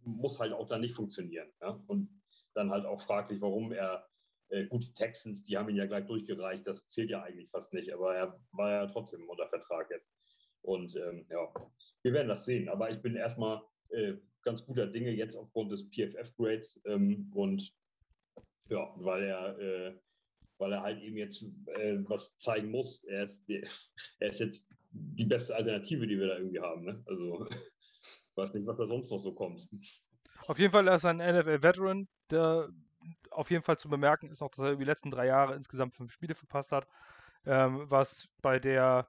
muss halt auch da nicht funktionieren. Ja? Und dann halt auch fraglich, warum er äh, gut, die Texans, die haben ihn ja gleich durchgereicht, das zählt ja eigentlich fast nicht, aber er war ja trotzdem unter Vertrag jetzt. Und ähm, ja, wir werden das sehen. Aber ich bin erstmal äh, ganz guter Dinge jetzt aufgrund des PFF-Grades ähm, und ja, weil er, äh, weil er halt eben jetzt äh, was zeigen muss. Er ist, er ist jetzt die beste Alternative, die wir da irgendwie haben. Ne? Also weiß nicht, was da sonst noch so kommt. Auf jeden Fall er ist ein NFL-Veteran, der auf jeden Fall zu bemerken ist noch, dass er über die letzten drei Jahre insgesamt fünf Spiele verpasst hat, ähm, was bei der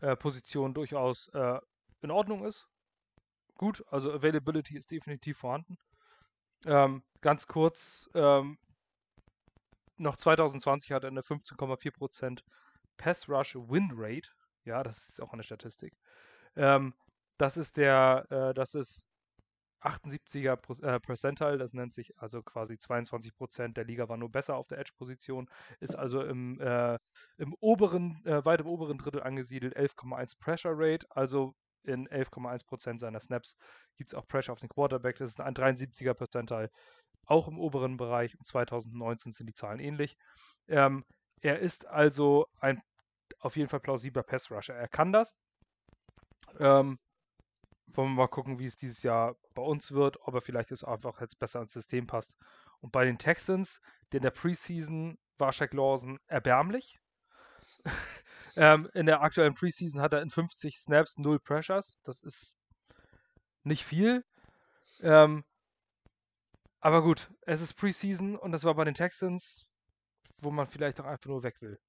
äh, Position durchaus äh, in Ordnung ist. Gut, also Availability ist definitiv vorhanden. Ähm, ganz kurz, ähm, noch 2020 hat er eine 15,4% Pass Rush Win Rate. Ja, das ist auch eine Statistik. Ähm, das ist der, äh, das ist 78er äh, Percentile, das nennt sich also quasi 22 Prozent der Liga war nur besser auf der Edge-Position, ist also im, äh, im oberen, äh, weit im oberen Drittel angesiedelt, 11,1 Pressure Rate, also in 11,1 Prozent seiner Snaps gibt es auch Pressure auf den Quarterback, das ist ein 73er Percentile, auch im oberen Bereich und 2019 sind die Zahlen ähnlich. Ähm, er ist also ein auf jeden Fall plausibler Pass-Rusher, er kann das. Ähm, Wollen wir mal gucken, wie es dieses Jahr bei uns wird, ob er vielleicht jetzt einfach jetzt besser ins System passt. Und bei den Texans, der in der Preseason war Shaq Lawson erbärmlich. ähm, in der aktuellen Preseason hat er in 50 Snaps 0 Pressures. Das ist nicht viel. Ähm, aber gut, es ist Preseason und das war bei den Texans, wo man vielleicht auch einfach nur weg will.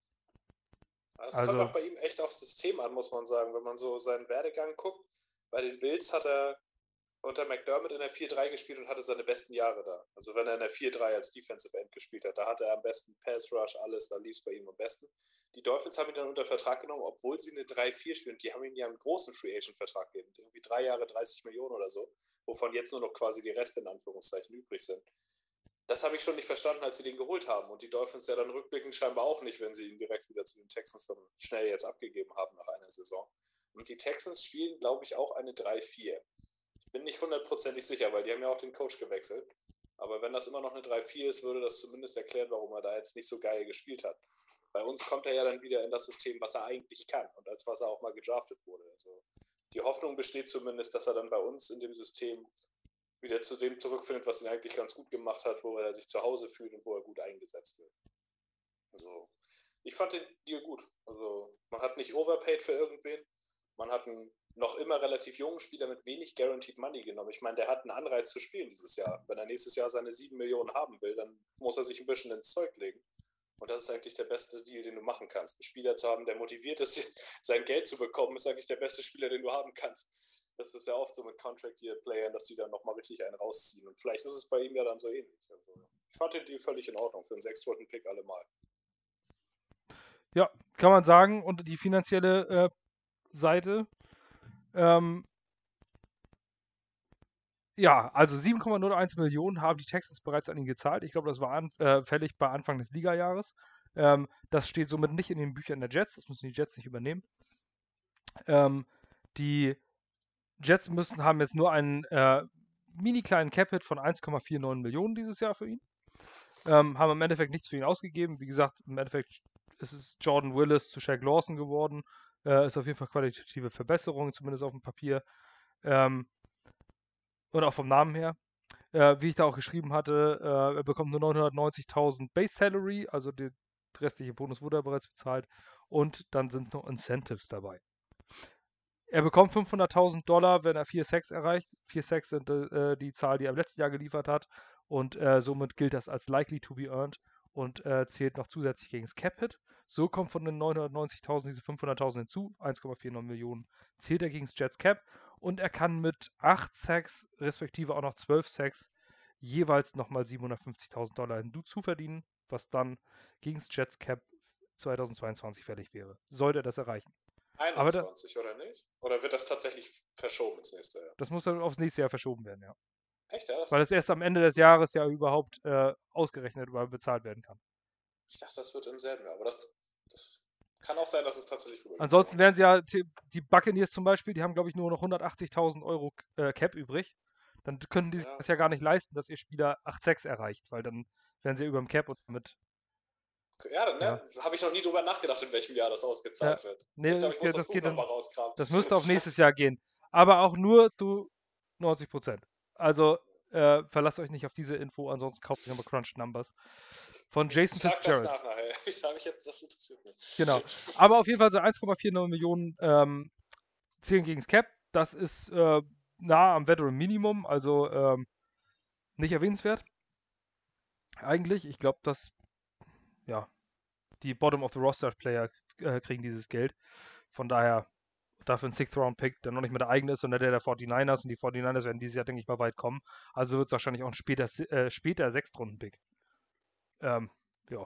Es also, kommt auch bei ihm echt aufs System an, muss man sagen. Wenn man so seinen Werdegang guckt, bei den Bills hat er unter McDermott in der 4-3 gespielt und hatte seine besten Jahre da. Also wenn er in der 4-3 als Defensive End gespielt hat, da hatte er am besten Pass Rush, alles, da lief es bei ihm am besten. Die Dolphins haben ihn dann unter Vertrag genommen, obwohl sie eine 3-4 spielen. Die haben ihm ja einen großen Free Agent Vertrag gegeben, irgendwie drei Jahre 30 Millionen oder so, wovon jetzt nur noch quasi die Reste in Anführungszeichen übrig sind. Das habe ich schon nicht verstanden, als sie den geholt haben. Und die Dolphins ja dann rückblickend scheinbar auch nicht, wenn sie ihn direkt wieder zu den Texans dann schnell jetzt abgegeben haben nach einer Saison. Und die Texans spielen, glaube ich, auch eine 3-4. Ich bin nicht hundertprozentig sicher, weil die haben ja auch den Coach gewechselt. Aber wenn das immer noch eine 3-4 ist, würde das zumindest erklären, warum er da jetzt nicht so geil gespielt hat. Bei uns kommt er ja dann wieder in das System, was er eigentlich kann und als was er auch mal gedraftet wurde. Also die Hoffnung besteht zumindest, dass er dann bei uns in dem System wieder zu dem zurückfindet, was ihn eigentlich ganz gut gemacht hat, wo er sich zu Hause fühlt und wo er gut eingesetzt wird. Also ich fand den Deal gut. Also man hat nicht overpaid für irgendwen. Man hat einen noch immer relativ jungen Spieler mit wenig Guaranteed Money genommen. Ich meine, der hat einen Anreiz zu spielen dieses Jahr. Wenn er nächstes Jahr seine 7 Millionen haben will, dann muss er sich ein bisschen ins Zeug legen. Und das ist eigentlich der beste Deal, den du machen kannst. Einen Spieler zu haben, der motiviert ist, sein Geld zu bekommen, ist eigentlich der beste Spieler, den du haben kannst. Das ist ja oft so mit Contract-Year-Playern, dass die dann nochmal richtig einen rausziehen. Und vielleicht ist es bei ihm ja dann so ähnlich. Also, ich fand den Deal völlig in Ordnung für einen 6 pick allemal. Ja, kann man sagen. Und die finanzielle äh, Seite ähm, ja, also 7,01 Millionen haben die Texans bereits an ihn gezahlt. Ich glaube, das war an, äh, fällig bei Anfang des Ligajahres. Ähm, das steht somit nicht in den Büchern der Jets. Das müssen die Jets nicht übernehmen. Ähm, die Jets müssen, haben jetzt nur einen äh, mini kleinen Cap-Hit von 1,49 Millionen dieses Jahr für ihn. Ähm, haben im Endeffekt nichts für ihn ausgegeben. Wie gesagt, im Endeffekt ist es Jordan Willis zu Shaq Lawson geworden. Äh, ist auf jeden Fall qualitative Verbesserung, zumindest auf dem Papier. Ähm, und auch vom Namen her. Äh, wie ich da auch geschrieben hatte, äh, er bekommt nur 990.000 Base Salary, also der restliche Bonus wurde er bereits bezahlt. Und dann sind noch Incentives dabei. Er bekommt 500.000 Dollar, wenn er 4 Sacks erreicht. 4 Sacks sind äh, die Zahl, die er im letzten Jahr geliefert hat. Und äh, somit gilt das als likely to be earned und äh, zählt noch zusätzlich gegen das Cap-Hit. So kommt von den 990.000 diese 500.000 hinzu, 1,49 Millionen zählt er gegen das Jets Cap und er kann mit 8 Sacks, respektive auch noch 12 Sacks, jeweils nochmal 750.000 Dollar hinzuverdienen, was dann gegen das Jets Cap 2022 fällig wäre. Sollte er das erreichen. 21, da, oder nicht? Oder wird das tatsächlich verschoben ins nächste Jahr? Das muss dann aufs nächste Jahr verschoben werden, ja. Echt, ja? Weil es erst am Ende des Jahres ja überhaupt äh, ausgerechnet oder bezahlt werden kann. Ich dachte, das wird im selben Jahr, aber das, das kann auch sein, dass es tatsächlich rüber Ansonsten wären sie ja, die Buccaneers zum Beispiel, die haben, glaube ich, nur noch 180.000 Euro äh, Cap übrig. Dann könnten die ja. das ja gar nicht leisten, dass ihr Spieler 8-6 erreicht, weil dann wären sie über dem Cap und mit. Ja, dann ne? ja. habe ich noch nie drüber nachgedacht, in welchem Jahr das ausgezahlt ja. wird. Nee, ich glaub, ich das, das geht dann, Das müsste auf nächstes Jahr gehen. Aber auch nur zu 90 Prozent. Also äh, verlasst euch nicht auf diese Info, ansonsten kauft euch nochmal Crunch Numbers. Von Jason ich Fitzgerald. Das nachher. Ich habe jetzt, das interessiert mich. Genau. Aber auf jeden Fall so 1,49 Millionen ähm, zählen gegen das Cap. Das ist äh, nah am Veteran Minimum, also ähm, nicht erwähnenswert. Eigentlich, ich glaube, dass ja, die Bottom of the Roster Player äh, kriegen dieses Geld. Von daher dafür ein Sixth-Round-Pick, der noch nicht mehr der eigene ist, sondern der der 49ers. Und die 49ers werden dieses Jahr, denke ich mal, weit kommen. Also wird es wahrscheinlich auch ein später, äh, später Sechstrunden-Pick. Ähm, ja,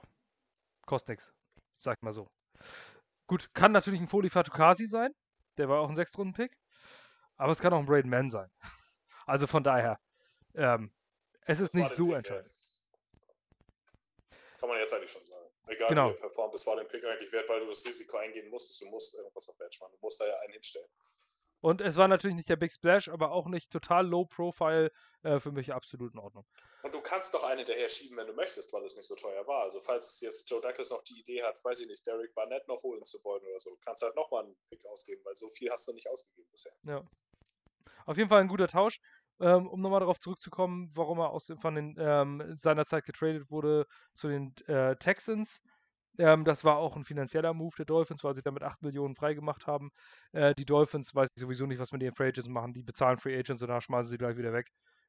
kostet nichts. Sag mal so. Gut, kann natürlich ein Foli Fatukasi sein. Der war auch ein Sechstrunden-Pick. Aber es kann auch ein Braden Mann sein. Also von daher, ähm, es ist das nicht so entscheidend. Kann man jetzt eigentlich schon sagen. Egal genau. wie er performt, das war den Pick eigentlich wert, weil du das Risiko eingehen musstest. Du musst irgendwas auf Edge machen. Du musst da ja einen hinstellen. Und es war natürlich nicht der Big Splash, aber auch nicht total low profile. Äh, für mich absolut in Ordnung. Und du kannst doch einen hinterher schieben, wenn du möchtest, weil es nicht so teuer war. Also falls jetzt Joe Douglas noch die Idee hat, weiß ich nicht, Derek Barnett noch holen zu wollen oder so, kannst du halt nochmal einen Pick ausgeben, weil so viel hast du nicht ausgegeben bisher. Ja. Auf jeden Fall ein guter Tausch. Ähm, um nochmal darauf zurückzukommen, warum er aus, von den, ähm, seiner getradet wurde zu den äh, Texans. Ähm, das war auch ein finanzieller Move der Dolphins, weil sie damit 8 Millionen freigemacht haben. Äh, die Dolphins weiß ich sowieso nicht, was mit den Free Agents machen. Die bezahlen Free Agents und danach schmeißen sie gleich wieder weg.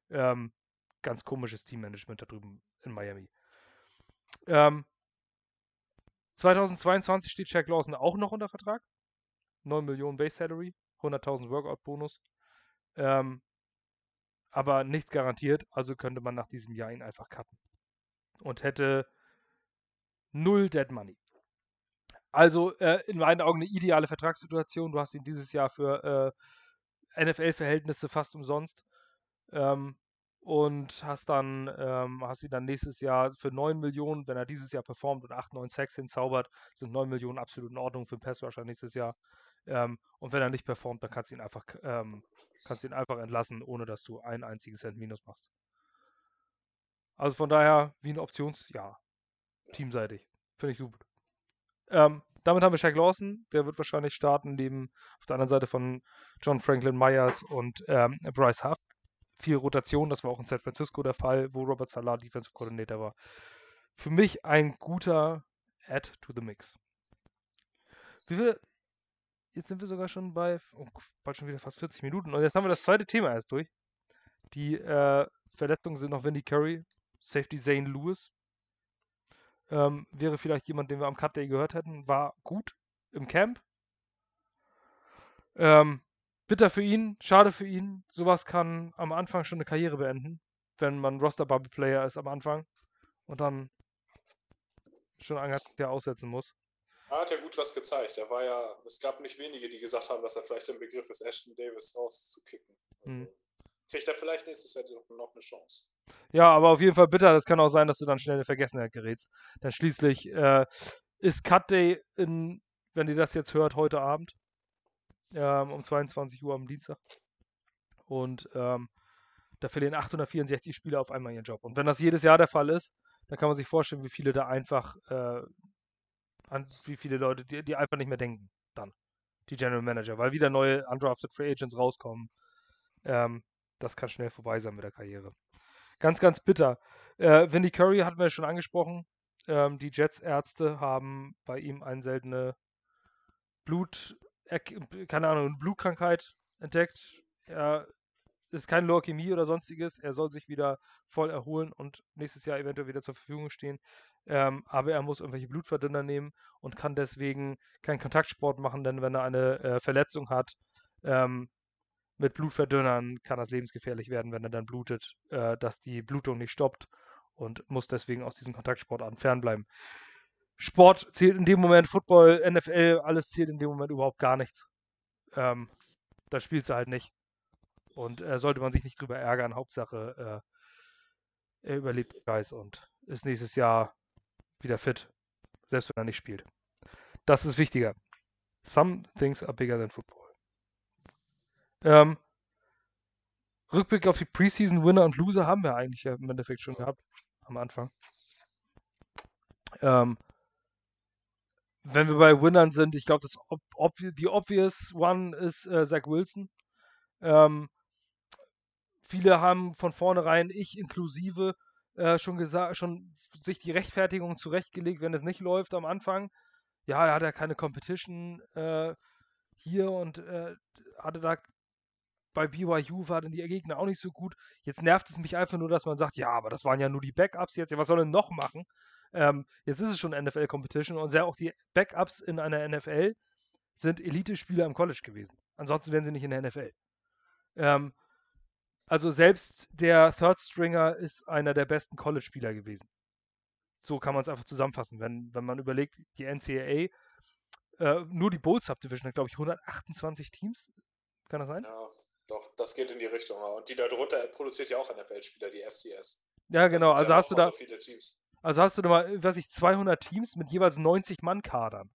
Ähm, ganz komisches Teammanagement da drüben in Miami. Ähm, 2022 steht Shaq Lawson auch noch unter Vertrag. 9 Millionen Base Salary, 100.000 Workout-Bonus. Ähm, aber nichts garantiert, also könnte man nach diesem Jahr ihn einfach cutten. Und hätte null Dead Money. Also äh, in meinen Augen eine ideale Vertragssituation. Du hast ihn dieses Jahr für äh, NFL-Verhältnisse fast umsonst. Ähm, und hast dann, ähm, hast ihn dann nächstes Jahr für 9 Millionen, wenn er dieses Jahr performt und 8, 9 Sacks hinzaubert, sind 9 Millionen absolut in Ordnung für einen Pass-Rusher nächstes Jahr. Ähm, und wenn er nicht performt, dann kannst du ihn einfach, ähm, kannst ihn einfach entlassen, ohne dass du einen einzigen Cent Minus machst. Also von daher, wie ein Optionsjahr teamseitig. Finde ich gut. Ähm, damit haben wir Shaq Lawson, der wird wahrscheinlich starten, neben auf der anderen Seite von John Franklin Myers und ähm, Bryce Huff. Viel Rotation, das war auch in San Francisco der Fall, wo Robert Salah Defensive Coordinator war. Für mich ein guter Add to the Mix. Wie viel? Jetzt sind wir sogar schon bei, oh, bald schon wieder fast 40 Minuten. Und jetzt haben wir das zweite Thema erst durch. Die äh, Verletzungen sind noch Wendy Curry, Safety Zane Lewis, ähm, wäre vielleicht jemand, den wir am Cut Day gehört hätten, war gut im Camp. Ähm, bitter für ihn, schade für ihn. Sowas kann am Anfang schon eine Karriere beenden, wenn man Roster-Bubble-Player ist am Anfang und dann schon ein Jahr aussetzen muss. Er hat ja gut was gezeigt. Er war ja, es gab nicht wenige, die gesagt haben, dass er vielleicht im Begriff ist, Ashton Davis rauszukicken. Also kriegt er vielleicht nächstes Jahr noch eine Chance. Ja, aber auf jeden Fall bitter. Das kann auch sein, dass du dann schnell in Vergessenheit gerätst. Denn schließlich äh, ist Cut Day, in, wenn ihr das jetzt hört, heute Abend ähm, um 22 Uhr am Dienstag. Und ähm, da verlieren 864 Spieler auf einmal ihren Job. Und wenn das jedes Jahr der Fall ist, dann kann man sich vorstellen, wie viele da einfach, äh, an, wie viele Leute, die, die einfach nicht mehr denken, dann, die General Manager, weil wieder neue Undrafted Free Agents rauskommen. Ähm, das kann schnell vorbei sein mit der Karriere. Ganz, ganz bitter. Äh, Vinny Curry hatten wir schon angesprochen. Ähm, die Jets-Ärzte haben bei ihm eine seltene Blut, keine Ahnung, Blutkrankheit entdeckt. Er ist keine Leukämie oder sonstiges. Er soll sich wieder voll erholen und nächstes Jahr eventuell wieder zur Verfügung stehen. Ähm, aber er muss irgendwelche Blutverdünner nehmen und kann deswegen keinen Kontaktsport machen, denn wenn er eine äh, Verletzung hat, ähm, mit Blutverdünnern kann das lebensgefährlich werden, wenn er dann blutet, äh, dass die Blutung nicht stoppt und muss deswegen aus diesen Kontaktsportarten fernbleiben. Sport zählt in dem Moment, Football, NFL, alles zählt in dem Moment überhaupt gar nichts. Ähm, da spielt sie halt nicht. Und äh, sollte man sich nicht drüber ärgern. Hauptsache, äh, er überlebt den Geist und ist nächstes Jahr wieder fit. Selbst wenn er nicht spielt. Das ist wichtiger. Some things are bigger than football. Ähm, Rückblick auf die Preseason Winner und Loser haben wir eigentlich ja im Endeffekt schon gehabt am Anfang. Ähm, wenn wir bei Winnern sind, ich glaube, ob, ob, die obvious one ist äh, Zach Wilson. Ähm, viele haben von vornherein, ich inklusive, äh, schon gesagt, schon sich die Rechtfertigung zurechtgelegt, wenn es nicht läuft am Anfang. Ja, er hat ja keine Competition äh, hier und äh, hatte da bei BYU waren die Gegner auch nicht so gut. Jetzt nervt es mich einfach nur, dass man sagt, ja, aber das waren ja nur die Backups jetzt. Ja, was soll denn noch machen? Ähm, jetzt ist es schon NFL-Competition und sehr auch die Backups in einer NFL sind Elite-Spieler im College gewesen. Ansonsten wären sie nicht in der NFL. Ähm, also selbst der Third Stringer ist einer der besten College-Spieler gewesen. So kann man es einfach zusammenfassen. Wenn, wenn man überlegt, die NCAA, äh, nur die Bowl Subdivision hat, glaube ich, 128 Teams. Kann das sein? Ja, doch, das geht in die Richtung. Und die darunter produziert ja auch NFL-Spieler, die FCS. Ja, genau. Also ja hast du da. So also hast du da mal, weiß ich, 200 Teams mit jeweils 90 Mann-Kadern.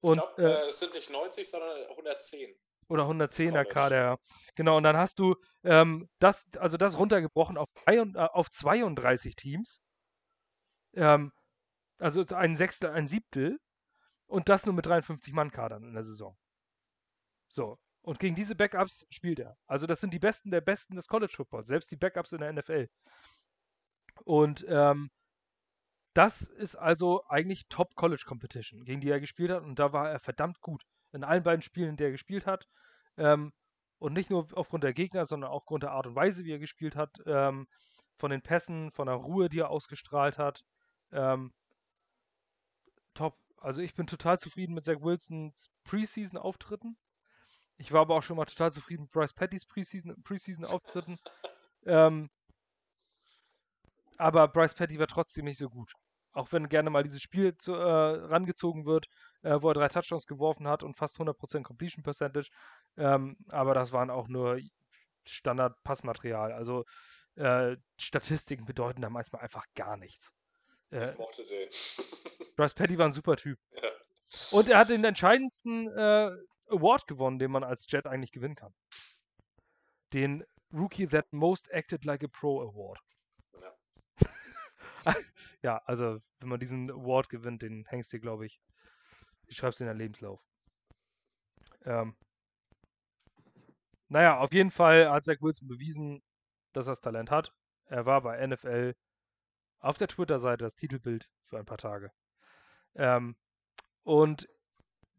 Und, ich glaube, äh, äh, es sind nicht 90, sondern 110. Oder 110er Kader, ja. Genau, und dann hast du ähm, das, also das runtergebrochen auf, drei, äh, auf 32 Teams. Ähm, also ein Sechstel, ein Siebtel. Und das nur mit 53 Mann-Kadern in der Saison. So, Und gegen diese Backups spielt er. Also das sind die Besten der Besten des College Footballs, selbst die Backups in der NFL. Und ähm, das ist also eigentlich Top College Competition, gegen die er gespielt hat. Und da war er verdammt gut. In allen beiden Spielen, in der er gespielt hat. Ähm, und nicht nur aufgrund der Gegner, sondern auch aufgrund der Art und Weise, wie er gespielt hat. Ähm, von den Pässen, von der Ruhe, die er ausgestrahlt hat. Ähm, top. Also ich bin total zufrieden mit Zach Wilsons Preseason-Auftritten. Ich war aber auch schon mal total zufrieden mit Bryce Pattys Preseason-Auftritten. ähm, aber Bryce Petty war trotzdem nicht so gut. Auch wenn gerne mal dieses Spiel zu, äh, rangezogen wird, äh, wo er drei Touchdowns geworfen hat und fast 100% Completion Percentage. Ähm, aber das waren auch nur Standard-Passmaterial. Also äh, Statistiken bedeuten da manchmal einfach gar nichts. Äh, ich mochte den. Bryce Petty war ein super Typ. Ja. Und er hat den entscheidendsten äh, Award gewonnen, den man als Jet eigentlich gewinnen kann. Den Rookie That Most Acted Like a Pro Award. ja, also wenn man diesen Award gewinnt, den hängst du, glaube ich, du schreibst in deinen Lebenslauf. Ähm, naja, auf jeden Fall hat Zach Wilson bewiesen, dass er das Talent hat. Er war bei NFL auf der Twitter-Seite das Titelbild für ein paar Tage. Ähm, und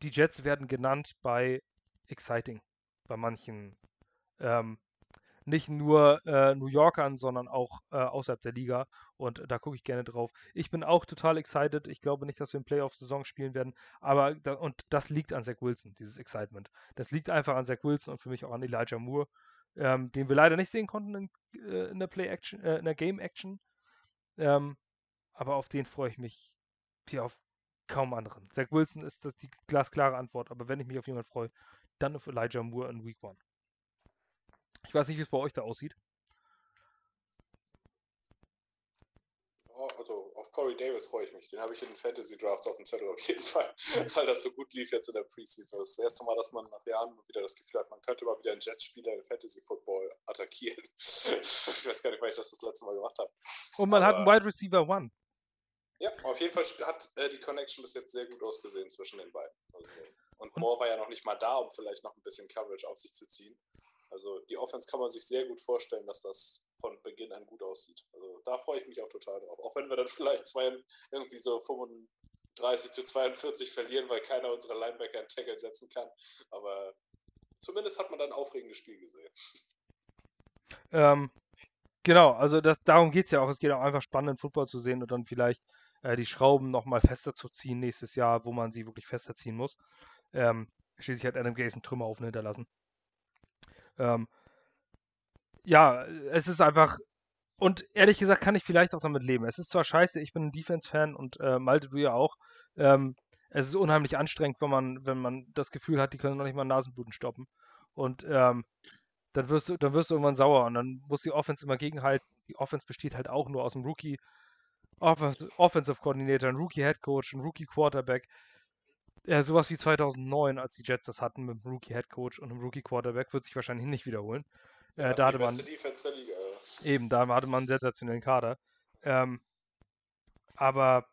die Jets werden genannt bei Exciting, bei manchen ähm, nicht nur äh, New Yorkern, sondern auch äh, außerhalb der Liga. Und da gucke ich gerne drauf. Ich bin auch total excited. Ich glaube nicht, dass wir in Playoff-Saison spielen werden. Aber da, und das liegt an Zach Wilson, dieses Excitement. Das liegt einfach an Zach Wilson und für mich auch an Elijah Moore, ähm, den wir leider nicht sehen konnten in, äh, in der Play-Action, äh, in der Game-Action. Ähm, aber auf den freue ich mich hier auf kaum anderen. Zach Wilson ist das die glasklare Antwort. Aber wenn ich mich auf jemanden freue, dann auf Elijah Moore in Week One. Ich weiß nicht, wie es bei euch da aussieht. Oh, also auf Corey Davis freue ich mich. Den habe ich in den Fantasy Drafts auf dem Zettel auf jeden Fall, weil das so gut lief jetzt in der Preseason. Das ist das erste Mal, dass man nach Jahren wieder das Gefühl hat, man könnte mal wieder einen Jets-Spieler in Fantasy Football attackieren. ich weiß gar nicht, weil ich das das letzte Mal gemacht habe. Und man Aber, hat einen Wide Receiver One. Ja, auf jeden Fall hat äh, die Connection bis jetzt sehr gut ausgesehen zwischen den beiden. Also, und Moore war ja noch nicht mal da, um vielleicht noch ein bisschen Coverage auf sich zu ziehen. Also die Offense kann man sich sehr gut vorstellen, dass das von Beginn an gut aussieht. Also da freue ich mich auch total drauf. Auch wenn wir dann vielleicht zwei, irgendwie so 35 zu 42 verlieren, weil keiner unserer Linebacker einen Tackle setzen kann. Aber zumindest hat man dann ein aufregendes Spiel gesehen. Ähm, genau, also das, darum geht es ja auch. Es geht auch einfach spannenden Football zu sehen und dann vielleicht äh, die Schrauben nochmal fester zu ziehen nächstes Jahr, wo man sie wirklich fester ziehen muss. Ähm, schließlich hat Adam Gaze einen Trümmerhaufen hinterlassen. Ähm, ja, es ist einfach. Und ehrlich gesagt kann ich vielleicht auch damit leben. Es ist zwar scheiße, ich bin ein Defense-Fan und äh, Malte, du ja auch. Ähm, es ist unheimlich anstrengend, wenn man, wenn man das Gefühl hat, die können noch nicht mal Nasenbluten stoppen. Und ähm, dann wirst du, dann wirst du irgendwann sauer und dann muss die Offense immer gegenhalten. Die Offense besteht halt auch nur aus einem Rookie Offensive Coordinator, einem Rookie Head Coach, einem Rookie Quarterback äh, sowas wie 2009, als die Jets das hatten mit einem Rookie Head Coach und einem Rookie Quarterback, wird sich wahrscheinlich nicht wiederholen. Äh, ja, da hatte man Liga, eben, da hatte man einen sensationellen Kader. Ähm, aber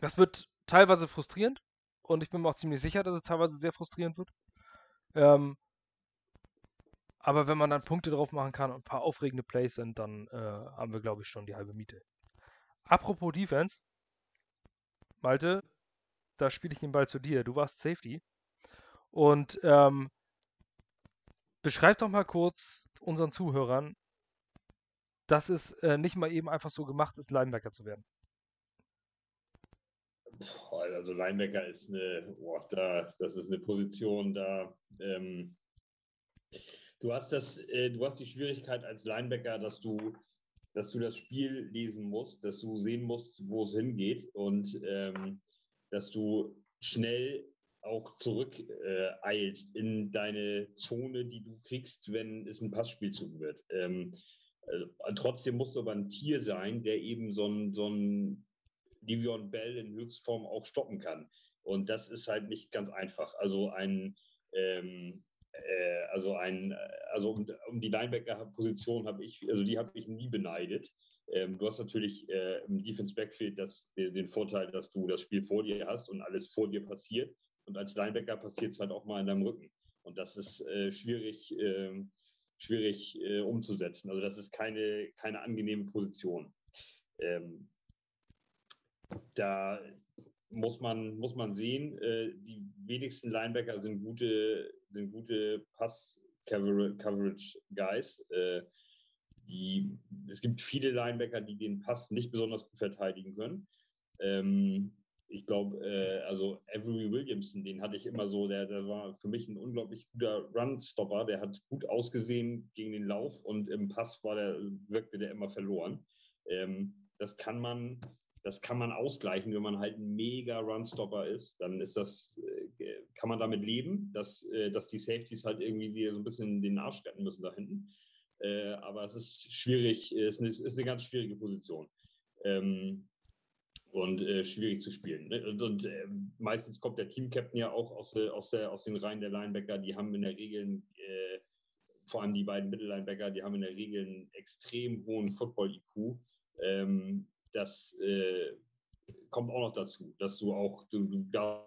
das wird teilweise frustrierend und ich bin mir auch ziemlich sicher, dass es teilweise sehr frustrierend wird. Ähm, aber wenn man dann Punkte drauf machen kann und ein paar aufregende Plays sind, dann äh, haben wir, glaube ich, schon die halbe Miete. Apropos Defense, Malte, da spiele ich den Ball zu dir. Du warst Safety. Und ähm, beschreib doch mal kurz unseren Zuhörern, dass es äh, nicht mal eben einfach so gemacht ist, Linebacker zu werden. Also Linebacker ist eine, boah, da, das ist eine Position, da ähm, du hast das, äh, du hast die Schwierigkeit als Linebacker, dass du, dass du das Spiel lesen musst, dass du sehen musst, wo es hingeht und ähm, dass du schnell auch zurück äh, eilst in deine Zone, die du kriegst, wenn es ein Passspielzug wird. Ähm, äh, trotzdem musst du aber ein Tier sein, der eben so ein, so ein Livion Bell in Höchstform auch stoppen kann. Und das ist halt nicht ganz einfach. Also ein, ähm, äh, also ein, also um, um die Linebacker-Position habe ich, also die habe ich nie beneidet. Ähm, du hast natürlich äh, im Defense Backfield das, den, den, Vorteil, dass du das Spiel vor dir hast und alles vor dir passiert. Und als Linebacker passiert es halt auch mal in deinem Rücken. Und das ist äh, schwierig, äh, schwierig umzusetzen. Also das ist keine, keine angenehme Position. Ähm, da muss man, muss man sehen, äh, die wenigsten Linebacker sind gute, sind gute Pass-Coverage-Guys. Äh, die, es gibt viele Linebacker, die den Pass nicht besonders gut verteidigen können. Ähm, ich glaube, äh, also Avery Williamson, den hatte ich immer so, der, der war für mich ein unglaublich guter Run-Stopper, der hat gut ausgesehen gegen den Lauf und im Pass war der, wirkte der immer verloren. Ähm, das kann man, das kann man ausgleichen, wenn man halt ein mega Run-Stopper ist, dann ist das, äh, kann man damit leben, dass, äh, dass die Safeties halt irgendwie wieder so ein bisschen den Arsch retten müssen da hinten. Äh, aber es ist schwierig, es ist eine, ist eine ganz schwierige Position. Ähm, und äh, schwierig zu spielen. Ne? Und, und äh, meistens kommt der Team-Captain ja auch aus, äh, aus, der, aus den Reihen der Linebacker. Die haben in der Regel, äh, vor allem die beiden Mittellinebacker, die haben in der Regel einen extrem hohen Football-IQ. Ähm, das äh, kommt auch noch dazu, dass du auch, du, du darfst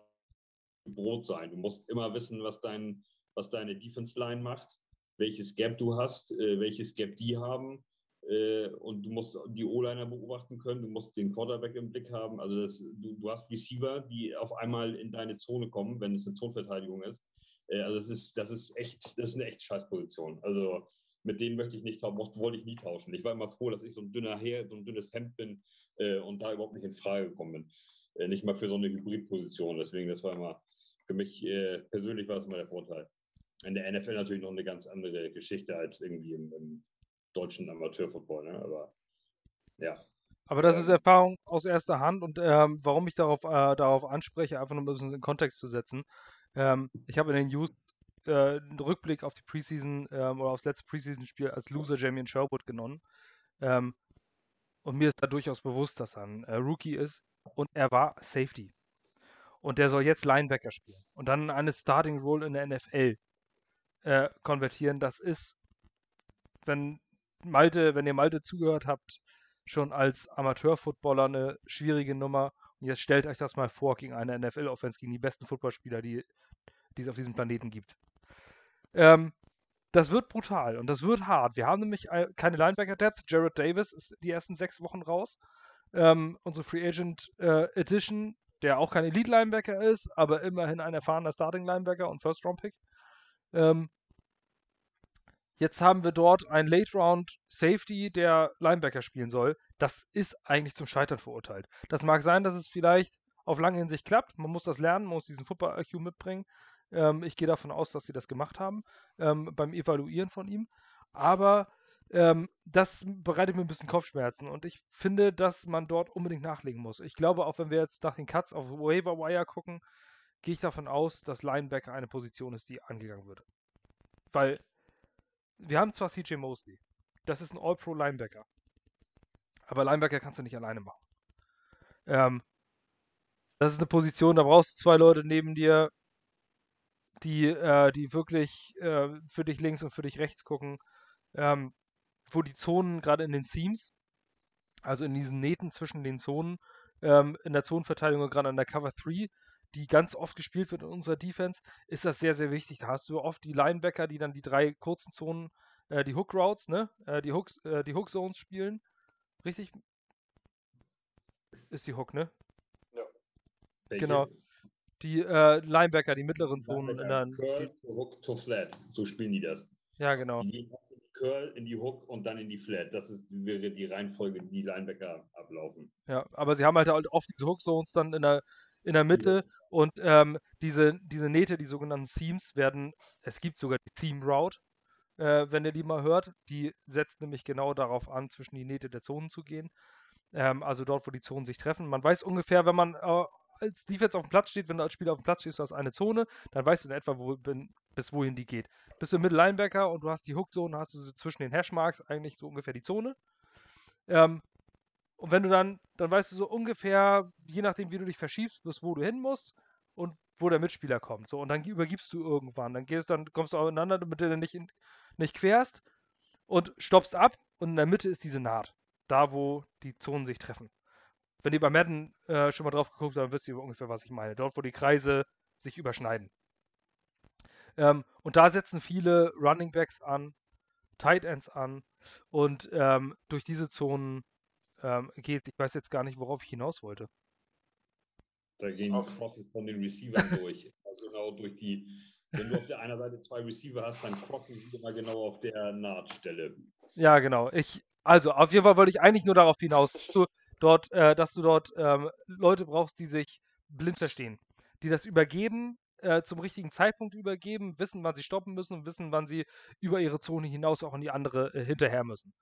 Brot sein. Du musst immer wissen, was, dein, was deine Defense-Line macht, welches Gap du hast, äh, welches Gap die haben äh, und du musst die O-Liner beobachten können, du musst den Quarterback im Blick haben. Also das, du, du, hast Receiver, die auf einmal in deine Zone kommen, wenn es eine Zonenverteidigung ist. Äh, also das ist, das ist echt, das ist eine echt Scheißposition. Also mit denen möchte ich nicht tauschen, wollte ich nie tauschen. Ich war immer froh, dass ich so ein dünner Herr, so ein dünnes Hemd bin äh, und da überhaupt nicht in Frage gekommen bin. Äh, nicht mal für so eine Hybridposition. Deswegen, das war immer, für mich äh, persönlich war das immer der Vorteil. In der NFL natürlich noch eine ganz andere Geschichte als irgendwie im, im deutschen Amateurfootball. Ne? Aber ja. Aber das ist Erfahrung aus erster Hand und ähm, warum ich darauf, äh, darauf anspreche, einfach nur um es in Kontext zu setzen. Ähm, ich habe in den News äh, einen Rückblick auf die Preseason ähm, oder aufs letzte Preseason-Spiel als Loser Jamie Sherwood genommen. Ähm, und mir ist da durchaus bewusst, dass er ein äh, Rookie ist und er war Safety. Und der soll jetzt Linebacker spielen und dann eine Starting Role in der NFL äh, konvertieren. Das ist, wenn Malte, wenn ihr Malte zugehört habt, schon als Amateurfootballer eine schwierige Nummer. Und jetzt stellt euch das mal vor gegen eine NFL-Offense, gegen die besten Footballspieler, die, die es auf diesem Planeten gibt. Ähm, das wird brutal und das wird hart. Wir haben nämlich keine Linebacker-Depth. Jared Davis ist die ersten sechs Wochen raus. Ähm, unsere Free Agent äh, Edition, der auch kein Elite-Linebacker ist, aber immerhin ein erfahrener Starting-Linebacker und First-Round-Pick. Ähm, Jetzt haben wir dort einen Late Round Safety, der Linebacker spielen soll. Das ist eigentlich zum Scheitern verurteilt. Das mag sein, dass es vielleicht auf lange Hinsicht klappt. Man muss das lernen, man muss diesen Football-IQ mitbringen. Ähm, ich gehe davon aus, dass sie das gemacht haben ähm, beim Evaluieren von ihm. Aber ähm, das bereitet mir ein bisschen Kopfschmerzen und ich finde, dass man dort unbedingt nachlegen muss. Ich glaube, auch wenn wir jetzt nach den Cuts auf Waiver Wire gucken, gehe ich davon aus, dass Linebacker eine Position ist, die angegangen wird. Weil wir haben zwar CJ Mosley, das ist ein All-Pro-Linebacker, aber Linebacker kannst du nicht alleine machen. Ähm, das ist eine Position, da brauchst du zwei Leute neben dir, die, äh, die wirklich äh, für dich links und für dich rechts gucken, ähm, wo die Zonen gerade in den Seams, also in diesen Nähten zwischen den Zonen, ähm, in der Zonenverteidigung, gerade an der Cover 3, die ganz oft gespielt wird in unserer Defense, ist das sehr, sehr wichtig. Da hast du oft die Linebacker, die dann die drei kurzen Zonen, äh, die Hook Routes, ne, äh, die, Hooks, äh, die Hook Zones spielen. Richtig? Ist die Hook, ne? Ja. Welche? Genau. Die äh, Linebacker, die mittleren Zonen. In der, Curl to Hook to Flat. So spielen die das. Ja, genau. Die Curl in die Hook und dann in die Flat. Das ist, wäre die Reihenfolge, die Linebacker ablaufen. Ja, aber sie haben halt oft diese Hook Zones dann in der in der Mitte und ähm, diese, diese Nähte, die sogenannten Seams, werden, es gibt sogar die Seam Route, äh, wenn ihr die mal hört, die setzt nämlich genau darauf an, zwischen die Nähte der Zonen zu gehen. Ähm, also dort, wo die Zonen sich treffen. Man weiß ungefähr, wenn man äh, als Defense auf dem Platz steht, wenn du als Spieler auf dem Platz stehst, du hast eine Zone, dann weißt du in etwa, wo, bin, bis wohin die geht. Bist du Middle Linebacker und du hast die Hook-Zone, hast du zwischen den Hashmarks eigentlich so ungefähr die Zone. Ähm, und wenn du dann, dann weißt du so ungefähr, je nachdem, wie du dich verschiebst, bis wo du hin musst und wo der Mitspieler kommt. So, und dann übergibst du irgendwann. Dann gehst dann kommst du aufeinander, damit du nicht, in, nicht querst und stoppst ab und in der Mitte ist diese Naht. Da, wo die Zonen sich treffen. Wenn ihr bei Madden äh, schon mal drauf geguckt habt, dann wisst ihr ungefähr, was ich meine. Dort, wo die Kreise sich überschneiden. Ähm, und da setzen viele Running Backs an, Tight Ends an und ähm, durch diese Zonen ähm, geht. Ich weiß jetzt gar nicht, worauf ich hinaus wollte. Da gehen auf. Crosses von den Receivern durch. Also genau durch die, wenn du auf der einen Seite zwei Receiver hast, dann crossen sie immer genau auf der Nahtstelle. Ja, genau. Ich, also auf jeden Fall wollte ich eigentlich nur darauf hinaus, dass du dort, äh, dass du dort ähm, Leute brauchst, die sich blind verstehen, die das übergeben, äh, zum richtigen Zeitpunkt übergeben, wissen, wann sie stoppen müssen und wissen, wann sie über ihre Zone hinaus auch in die andere äh, hinterher müssen.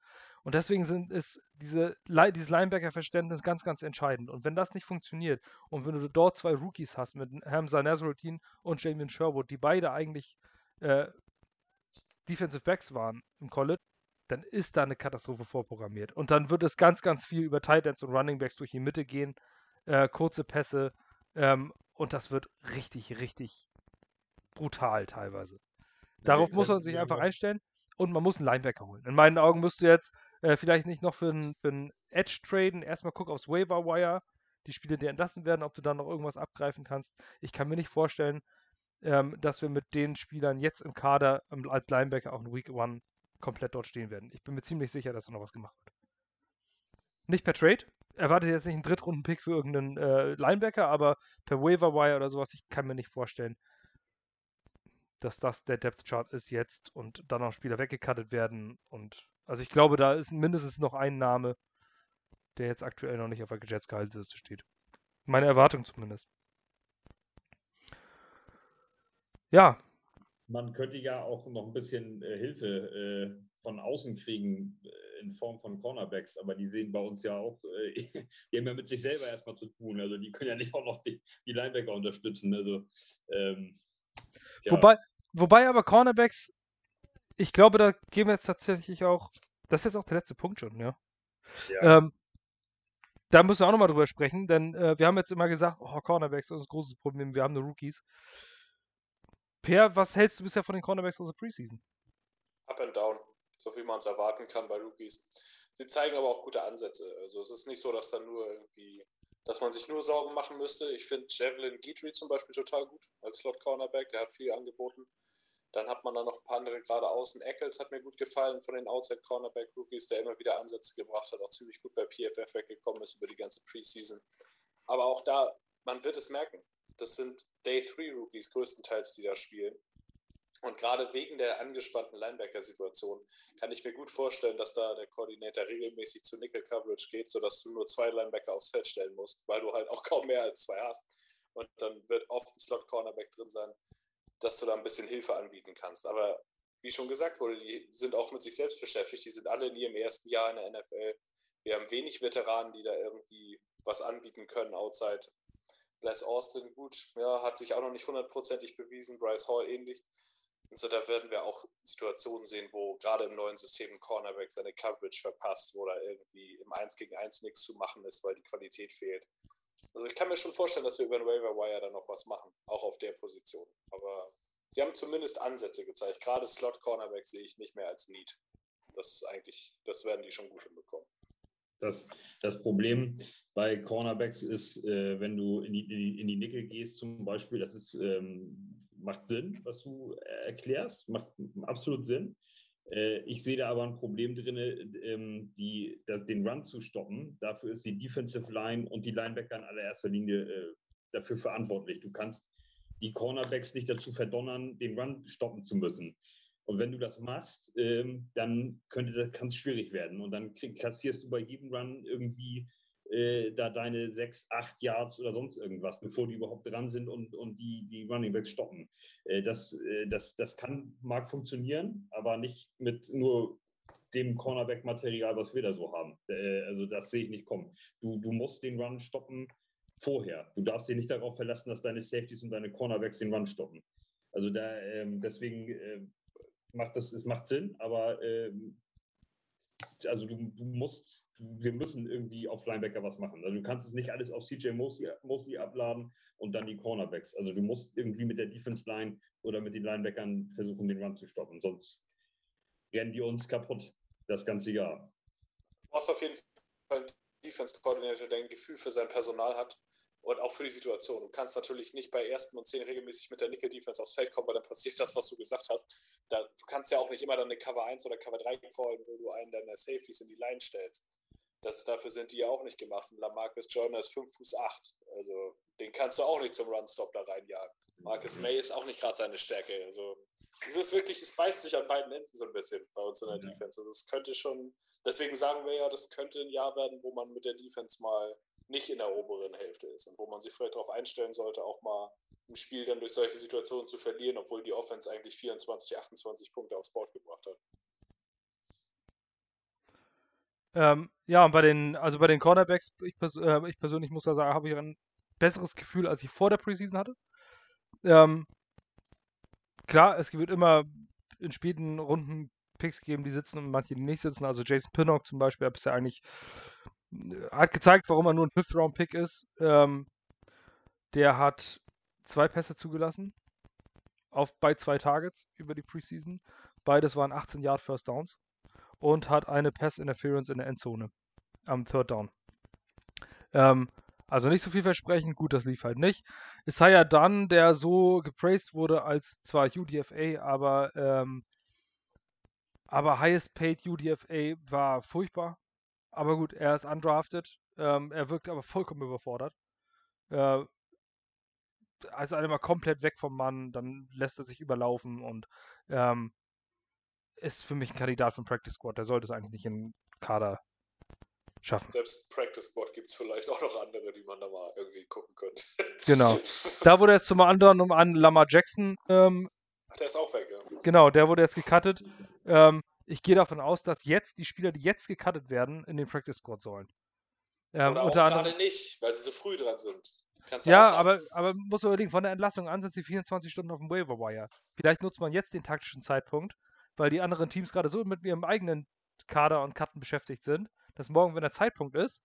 Und deswegen sind, ist diese, dieses Linebacker-Verständnis ganz, ganz entscheidend. Und wenn das nicht funktioniert und wenn du dort zwei Rookies hast mit Hamza Nasruddin und Jamian Sherwood, die beide eigentlich äh, Defensive Backs waren im College, dann ist da eine Katastrophe vorprogrammiert. Und dann wird es ganz, ganz viel über Tight Ends und Running Backs durch die Mitte gehen, äh, kurze Pässe ähm, und das wird richtig, richtig brutal teilweise. Darauf muss man sich einfach einstellen und man muss einen Linebacker holen. In meinen Augen müsst du jetzt äh, vielleicht nicht noch für einen, für Edge traden. Erstmal guck aufs Waiver Wire, die Spiele, die entlassen werden, ob du da noch irgendwas abgreifen kannst. Ich kann mir nicht vorstellen, ähm, dass wir mit den Spielern jetzt im Kader ähm, als Linebacker auch in Week One komplett dort stehen werden. Ich bin mir ziemlich sicher, dass da noch was gemacht wird. Nicht per Trade. Erwartet jetzt nicht einen Drittrunden-Pick für irgendeinen äh, Linebacker, aber per Waiver Wire oder sowas, ich kann mir nicht vorstellen, dass das der Depth Chart ist jetzt und dann noch Spieler weggecuttet werden. Und also ich glaube, da ist mindestens noch ein Name, der jetzt aktuell noch nicht auf der Jets Gehaltsliste steht. Meine Erwartung zumindest. Ja. Man könnte ja auch noch ein bisschen äh, Hilfe äh, von außen kriegen äh, in Form von Cornerbacks, aber die sehen bei uns ja auch, äh, die haben ja mit sich selber erstmal zu tun. Also die können ja nicht auch noch die, die Linebacker unterstützen. Also ähm, ja. Wobei, wobei aber Cornerbacks, ich glaube, da gehen wir jetzt tatsächlich auch, das ist jetzt auch der letzte Punkt schon, ja. ja. Ähm, da müssen wir auch nochmal drüber sprechen, denn äh, wir haben jetzt immer gesagt, oh, Cornerbacks ist ein großes Problem, wir haben nur Rookies. Per, was hältst du bisher von den Cornerbacks aus der Preseason? Up and down, so wie man es erwarten kann bei Rookies. Sie zeigen aber auch gute Ansätze. Also es ist nicht so, dass dann nur irgendwie dass man sich nur Sorgen machen müsste. Ich finde Javelin Guidry zum Beispiel total gut als Slot-Cornerback, der hat viel angeboten. Dann hat man da noch ein paar andere gerade außen. Eccles hat mir gut gefallen von den Outside-Cornerback-Rookies, der immer wieder Ansätze gebracht hat, auch ziemlich gut bei PFF weggekommen ist über die ganze Preseason. Aber auch da, man wird es merken, das sind Day-3-Rookies größtenteils, die da spielen. Und gerade wegen der angespannten Linebacker-Situation kann ich mir gut vorstellen, dass da der Koordinator regelmäßig zu Nickel-Coverage geht, sodass du nur zwei Linebacker aufs Feld stellen musst, weil du halt auch kaum mehr als zwei hast. Und dann wird oft ein Slot-Cornerback drin sein, dass du da ein bisschen Hilfe anbieten kannst. Aber wie schon gesagt wurde, die sind auch mit sich selbst beschäftigt. Die sind alle in ihrem ersten Jahr in der NFL. Wir haben wenig Veteranen, die da irgendwie was anbieten können outside. Bless Austin, gut, ja, hat sich auch noch nicht hundertprozentig bewiesen. Bryce Hall ähnlich. Also da werden wir auch Situationen sehen, wo gerade im neuen System ein Cornerback seine Coverage verpasst, wo da irgendwie im 1 gegen 1 nichts zu machen ist, weil die Qualität fehlt. Also ich kann mir schon vorstellen, dass wir über den Waiver Wire dann noch was machen, auch auf der Position. Aber sie haben zumindest Ansätze gezeigt. Gerade Slot Cornerback sehe ich nicht mehr als Need. Das ist eigentlich, das werden die schon gut hinbekommen. Das, das Problem bei Cornerbacks ist, äh, wenn du in die, in die, Nickel gehst zum Beispiel, das ist ähm, macht Sinn, was du äh, erklärst, macht absolut Sinn. Äh, ich sehe da aber ein Problem drin, ähm, die, den Run zu stoppen. Dafür ist die Defensive Line und die Linebacker in allererster Linie äh, dafür verantwortlich. Du kannst die Cornerbacks nicht dazu verdonnern, den Run stoppen zu müssen. Und wenn du das machst, ähm, dann könnte das kann schwierig werden. Und dann kassierst du bei jedem Run irgendwie äh, da deine sechs, acht Yards oder sonst irgendwas, bevor die überhaupt dran sind und, und die, die Running Backs stoppen. Äh, das, äh, das, das kann, mag funktionieren, aber nicht mit nur dem Cornerback-Material, was wir da so haben. Äh, also das sehe ich nicht kommen. Du, du musst den Run stoppen vorher. Du darfst dich nicht darauf verlassen, dass deine Safeties und deine Cornerbacks den Run stoppen. Also da, ähm, deswegen äh, macht das, es macht Sinn, aber ähm, also du, du musst, wir müssen irgendwie auf Linebacker was machen. Also du kannst es nicht alles auf CJ Mosley, Mosley abladen und dann die Cornerbacks. Also du musst irgendwie mit der Defense Line oder mit den Linebackern versuchen, den Run zu stoppen. Sonst rennen die uns kaputt das ganze Jahr. Du brauchst auf jeden Fall einen Defense Coordinator, der ein Gefühl für sein Personal hat Und auch für die Situation. Du kannst natürlich nicht bei ersten und zehn regelmäßig mit der Nickel-Defense aufs Feld kommen, weil dann passiert das, was du gesagt hast. Da, du kannst ja auch nicht immer dann eine Cover 1 oder Cover 3 callen, wo du einen deiner Safeties in die Line stellst. Das, dafür sind die ja auch nicht gemacht. Und Lamarcus Joyner ist 5 Fuß 8. Also den kannst du auch nicht zum Run-Stop da reinjagen. Marcus mhm. May ist auch nicht gerade seine Stärke. Also es ist wirklich, es beißt sich an beiden Enden so ein bisschen bei uns in der ja. Defense. Also das könnte schon, deswegen sagen wir ja, das könnte ein Jahr werden, wo man mit der Defense mal nicht in der oberen Hälfte ist und wo man sich vielleicht darauf einstellen sollte, auch mal ein Spiel dann durch solche Situationen zu verlieren, obwohl die Offense eigentlich 24, 28 Punkte aufs Board gebracht hat. Ähm, ja, und bei den, also bei den Cornerbacks, ich, pers äh, ich persönlich muss da sagen, habe ich ein besseres Gefühl, als ich vor der Preseason hatte. Ähm, klar, es wird immer in späten Runden Picks geben, die sitzen und manche, die nicht sitzen. Also Jason Pinnock zum Beispiel, hat bisher eigentlich hat gezeigt, warum er nur ein Fifth-Round-Pick ist. Ähm, der hat zwei Pässe zugelassen auf, bei zwei Targets über die Preseason. Beides waren 18 Yard First Downs und hat eine Pass-Interference in der Endzone am Third Down. Ähm, also nicht so viel versprechen, gut, das lief halt nicht. Isaiah Dunn, der so gepraised wurde als zwar UDFA, aber, ähm, aber highest paid UDFA war furchtbar. Aber gut, er ist undrafted. Ähm, er wirkt aber vollkommen überfordert. Äh, also einmal komplett weg vom Mann, dann lässt er sich überlaufen und ähm, ist für mich ein Kandidat für Practice Squad. Der sollte es eigentlich nicht in Kader schaffen. Selbst Practice Squad gibt es vielleicht auch noch andere, die man da mal irgendwie gucken könnte. Genau. Da wurde jetzt zum anderen um an Lamar Jackson. Ähm, Ach, der ist auch weg, ja. Genau, der wurde jetzt gecuttet. Ähm, ich gehe davon aus, dass jetzt die Spieler, die jetzt gecuttet werden, in den Practice Squad sollen. Ähm, Oder auch gerade nicht, weil sie so früh dran sind. Kannst ja, aber, aber muss man überlegen, von der Entlassung an sind sie 24 Stunden auf dem Waiver Wire. Vielleicht nutzt man jetzt den taktischen Zeitpunkt, weil die anderen Teams gerade so mit ihrem eigenen Kader und Cutten beschäftigt sind, dass morgen, wenn der Zeitpunkt ist,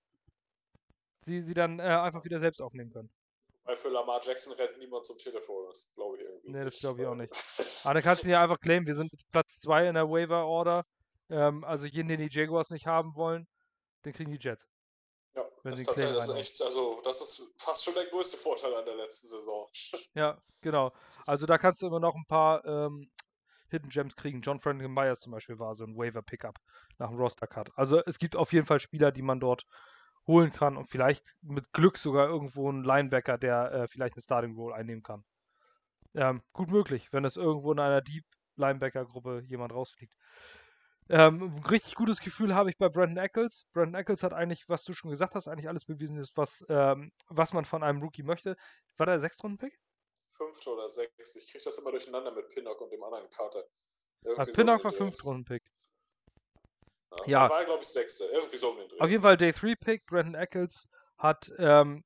sie sie dann äh, einfach wieder selbst aufnehmen können. Weil für Lamar Jackson rennt niemand zum Telefon, das glaube ich irgendwie. Nee, das glaube ich auch nicht. Aber dann kannst du ja einfach claimen, wir sind Platz 2 in der Waiver Order. Ähm, also jeden, den die Jaguars nicht haben wollen, den kriegen die Jets. Ja, das ist tatsächlich das ist echt, also das ist fast schon der größte Vorteil an der letzten Saison. Ja, genau. Also da kannst du immer noch ein paar ähm, Hidden Gems kriegen. John Franklin Myers zum Beispiel war so ein Waiver-Pickup nach dem Roster-Cut. Also es gibt auf jeden Fall Spieler, die man dort holen kann und vielleicht mit Glück sogar irgendwo einen Linebacker, der äh, vielleicht eine Starting Role einnehmen kann. Ähm, gut möglich, wenn es irgendwo in einer Deep Linebacker-Gruppe jemand rausfliegt. Ähm, ein richtig gutes Gefühl habe ich bei Brandon Eccles. Brandon Eccles hat eigentlich, was du schon gesagt hast, eigentlich alles bewiesen, was, ähm, was man von einem Rookie möchte. War der Sechstrunden-Pick? Fünfte oder sechste. Ich kriege das immer durcheinander mit Pinnock und dem anderen Carter. Also Pinnock so war Fünftrunden-Pick. Ja. War, glaube ich, sechste. Irgendwie so mit Auf jeden Fall Day 3 Pick. Brandon Eccles hat ähm,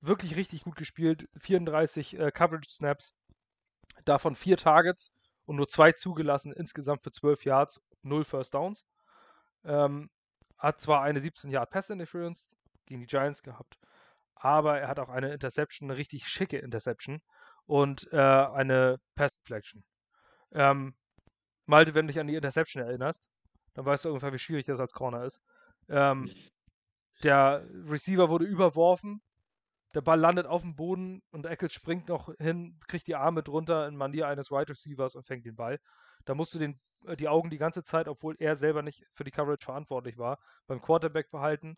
wirklich richtig gut gespielt. 34 äh, Coverage Snaps. Davon vier Targets und nur zwei zugelassen. Insgesamt für 12 Yards, null First Downs. Ähm, hat zwar eine 17 Yard Pass Interference gegen die Giants gehabt, aber er hat auch eine Interception, eine richtig schicke Interception und äh, eine Pass Deflection. Ähm, Malte, wenn du dich an die Interception erinnerst, dann weißt du ungefähr, wie schwierig das als Corner ist. Ähm, der Receiver wurde überworfen, der Ball landet auf dem Boden und Eccles springt noch hin, kriegt die Arme drunter in Manier eines Wide Receivers und fängt den Ball. Da musst du den, äh, die Augen die ganze Zeit, obwohl er selber nicht für die Coverage verantwortlich war, beim Quarterback behalten,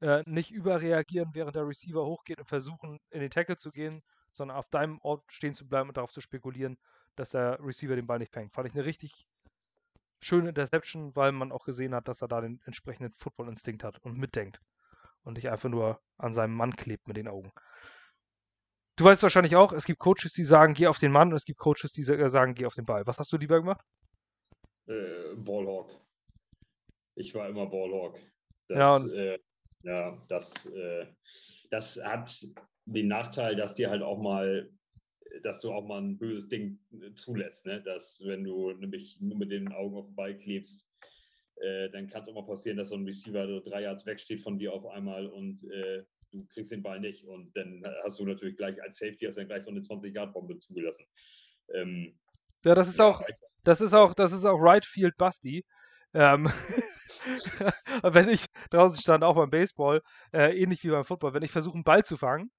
äh, nicht überreagieren, während der Receiver hochgeht und versuchen, in den Tackle zu gehen, sondern auf deinem Ort stehen zu bleiben und darauf zu spekulieren, dass der Receiver den Ball nicht fängt. Fand ich eine richtig schöne Interception, weil man auch gesehen hat, dass er da den entsprechenden Football-Instinkt hat und mitdenkt. Und nicht einfach nur an seinem Mann klebt mit den Augen. Du weißt wahrscheinlich auch, es gibt Coaches, die sagen, geh auf den Mann und es gibt Coaches, die sagen, geh auf den Ball. Was hast du lieber gemacht? Äh, Ballhawk. Ich war immer Ballhawk. Das, ja, und äh, ja, das, äh, das hat den Nachteil, dass dir halt auch mal dass du auch mal ein böses Ding äh, zulässt, ne? dass wenn du nämlich nur mit den Augen auf den Ball klebst, äh, dann kann es auch mal passieren, dass so ein Receiver so drei Yards wegsteht von dir auf einmal und äh, du kriegst den Ball nicht und dann hast du natürlich gleich als Safety hast dann gleich so eine 20-Yard-Bombe zugelassen. Ähm, ja, das ist auch, das ist auch, das ist auch Right Field Busty. Ähm, wenn ich draußen stand, auch beim Baseball, äh, ähnlich wie beim Football, wenn ich versuche, einen Ball zu fangen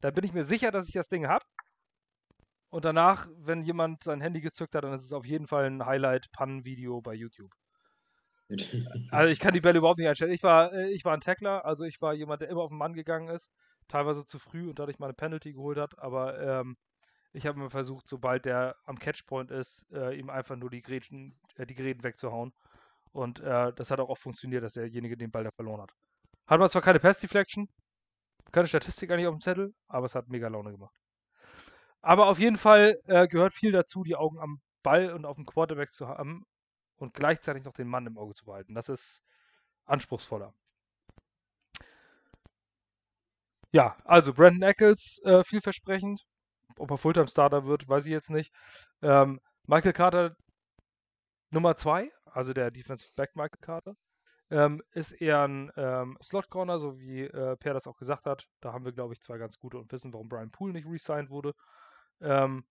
Dann bin ich mir sicher, dass ich das Ding habe. Und danach, wenn jemand sein Handy gezückt hat, dann ist es auf jeden Fall ein Highlight-Pannen-Video bei YouTube. Also ich kann die Bälle überhaupt nicht einstellen. Ich war, äh, ich war ein Tackler, also ich war jemand, der immer auf den Mann gegangen ist, teilweise zu früh und dadurch mal eine Penalty geholt hat, aber ähm, ich habe mir versucht, sobald der am Catchpoint ist, äh, ihm einfach nur die Gräten, äh, die Gräten wegzuhauen. Und äh, das hat auch oft funktioniert, dass derjenige den Ball da verloren hat. Hat man zwar keine Pass Deflection, keine Statistik eigentlich auf dem Zettel, aber es hat mega Laune gemacht. Aber auf jeden Fall äh, gehört viel dazu, die Augen am Ball und auf dem Quarterback zu haben und gleichzeitig noch den Mann im Auge zu behalten. Das ist anspruchsvoller. Ja, also Brandon Eccles, äh, vielversprechend. Ob er Fulltime-Starter wird, weiß ich jetzt nicht. Ähm, Michael Carter Nummer 2, also der Defensive Back Michael Carter, ähm, ist eher ein ähm, Slot-Corner, so wie äh, Per das auch gesagt hat. Da haben wir, glaube ich, zwei ganz gute und wissen, warum Brian Poole nicht resigned wurde. Ähm,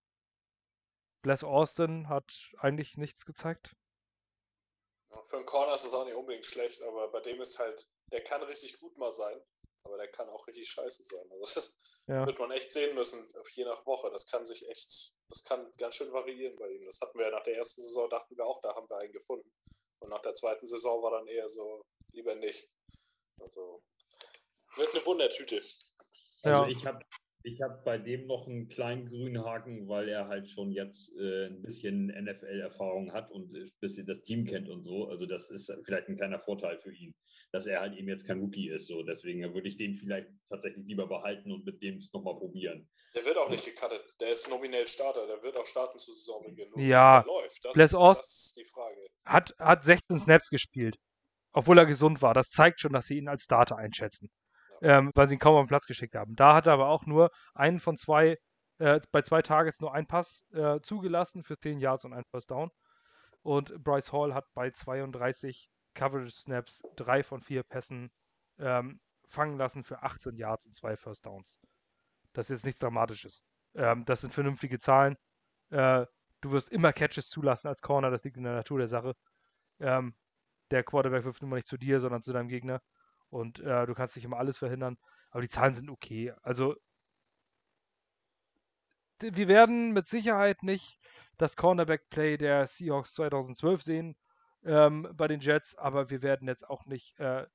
Bless Austin hat eigentlich nichts gezeigt. Für einen Corner ist das auch nicht unbedingt schlecht, aber bei dem ist halt, der kann richtig gut mal sein, aber der kann auch richtig scheiße sein. Also das ja. wird man echt sehen müssen, je nach Woche. Das kann sich echt, das kann ganz schön variieren bei ihm. Das hatten wir ja nach der ersten Saison, dachten wir auch, da haben wir einen gefunden. Und nach der zweiten Saison war dann eher so, lieber nicht. Also, wird eine Wundertüte. Also ja. ich habe ich habe bei dem noch einen kleinen grünen Haken, weil er halt schon jetzt äh, ein bisschen NFL-Erfahrung hat und ein bisschen das Team kennt und so. Also das ist vielleicht ein kleiner Vorteil für ihn, dass er halt eben jetzt kein Rookie ist. So. Deswegen würde ich den vielleicht tatsächlich lieber behalten und mit dem es nochmal probieren. Der wird auch nicht gecuttet. Der ist nominell Starter. Der wird auch starten zu Saisonbeginn. Ja, läuft. Das, Bless Ost das ist die Frage. Hat, hat 16 Snaps gespielt, obwohl er gesund war. Das zeigt schon, dass sie ihn als Starter einschätzen ähm, weil sie ihn kaum auf den Platz geschickt haben. Da hat er aber auch nur einen von zwei, äh, bei zwei Targets nur einen Pass äh, zugelassen für 10 Yards und einen First Down. Und Bryce Hall hat bei 32 Coverage Snaps drei von vier Pässen ähm, fangen lassen für 18 Yards und zwei First Downs. Das ist jetzt nichts Dramatisches. Ähm, das sind vernünftige Zahlen. Äh, du wirst immer Catches zulassen als Corner, das liegt in der Natur der Sache. Ähm, der Quarterback wirft mal nicht zu dir, sondern zu deinem Gegner. Und äh, du kannst nicht immer alles verhindern. Aber die Zahlen sind okay. Also wir werden mit Sicherheit nicht das Cornerback-Play der Seahawks 2012 sehen ähm, bei den Jets, aber wir werden jetzt auch nicht äh,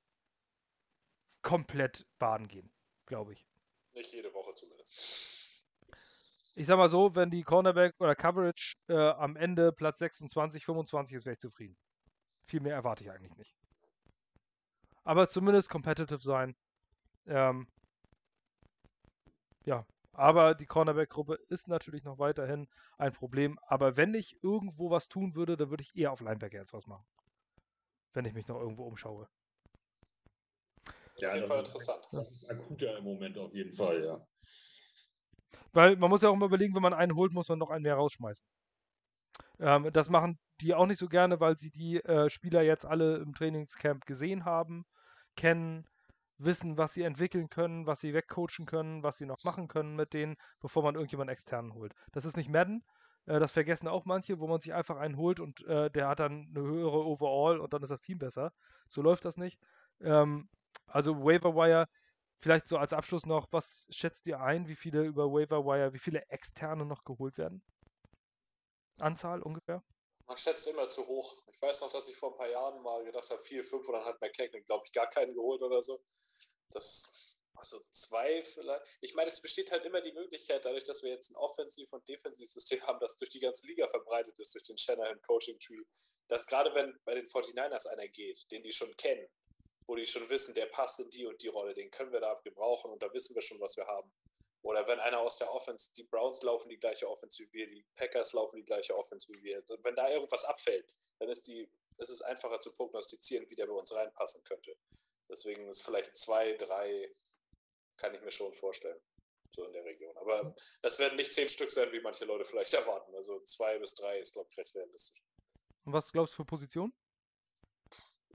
komplett baden gehen, glaube ich. Nicht jede Woche zumindest. Ich sag mal so, wenn die Cornerback oder Coverage äh, am Ende Platz 26, 25 ist, wäre ich zufrieden. Viel mehr erwarte ich eigentlich nicht aber zumindest competitive sein. Ähm, ja, aber die Cornerback-Gruppe ist natürlich noch weiterhin ein Problem. Aber wenn ich irgendwo was tun würde, dann würde ich eher auf Linebacker jetzt was machen. Wenn ich mich noch irgendwo umschaue. Ja, das ist, interessant. Das ist akuter im Moment auf jeden Fall, ja. Weil man muss ja auch immer überlegen, wenn man einen holt, muss man noch einen mehr rausschmeißen. Ähm, das machen die auch nicht so gerne, weil sie die äh, Spieler jetzt alle im Trainingscamp gesehen haben, kennen, wissen, was sie entwickeln können, was sie wegcoachen können, was sie noch machen können mit denen, bevor man irgendjemanden externen holt. Das ist nicht Madden. Äh, das vergessen auch manche, wo man sich einfach einen holt und äh, der hat dann eine höhere Overall und dann ist das Team besser. So läuft das nicht. Ähm, also Waiver Wire, vielleicht so als Abschluss noch, was schätzt ihr ein, wie viele über Waiver Wire, wie viele externe noch geholt werden? Anzahl ungefähr? Man schätzt immer zu hoch. Ich weiß noch, dass ich vor ein paar Jahren mal gedacht habe, vier, fünf und dann hat McKagan, glaube ich, gar keinen geholt oder so. Das, also zwei vielleicht. Ich meine, es besteht halt immer die Möglichkeit, dadurch, dass wir jetzt ein Offensiv- und Defensivsystem haben, das durch die ganze Liga verbreitet ist, durch den Shanahan Coaching Tree, dass gerade wenn bei den 49ers einer geht, den die schon kennen, wo die schon wissen, der passt in die und die Rolle, den können wir da gebrauchen und da wissen wir schon, was wir haben. Oder wenn einer aus der Offense, die Browns laufen die gleiche Offense wie wir, die Packers laufen die gleiche Offense wie wir. Wenn da irgendwas abfällt, dann ist, die, ist es einfacher zu prognostizieren, wie der bei uns reinpassen könnte. Deswegen ist vielleicht zwei, drei, kann ich mir schon vorstellen. So in der Region. Aber das werden nicht zehn Stück sein, wie manche Leute vielleicht erwarten. Also zwei bis drei ist, glaube ich, recht realistisch. Und was glaubst du für Position?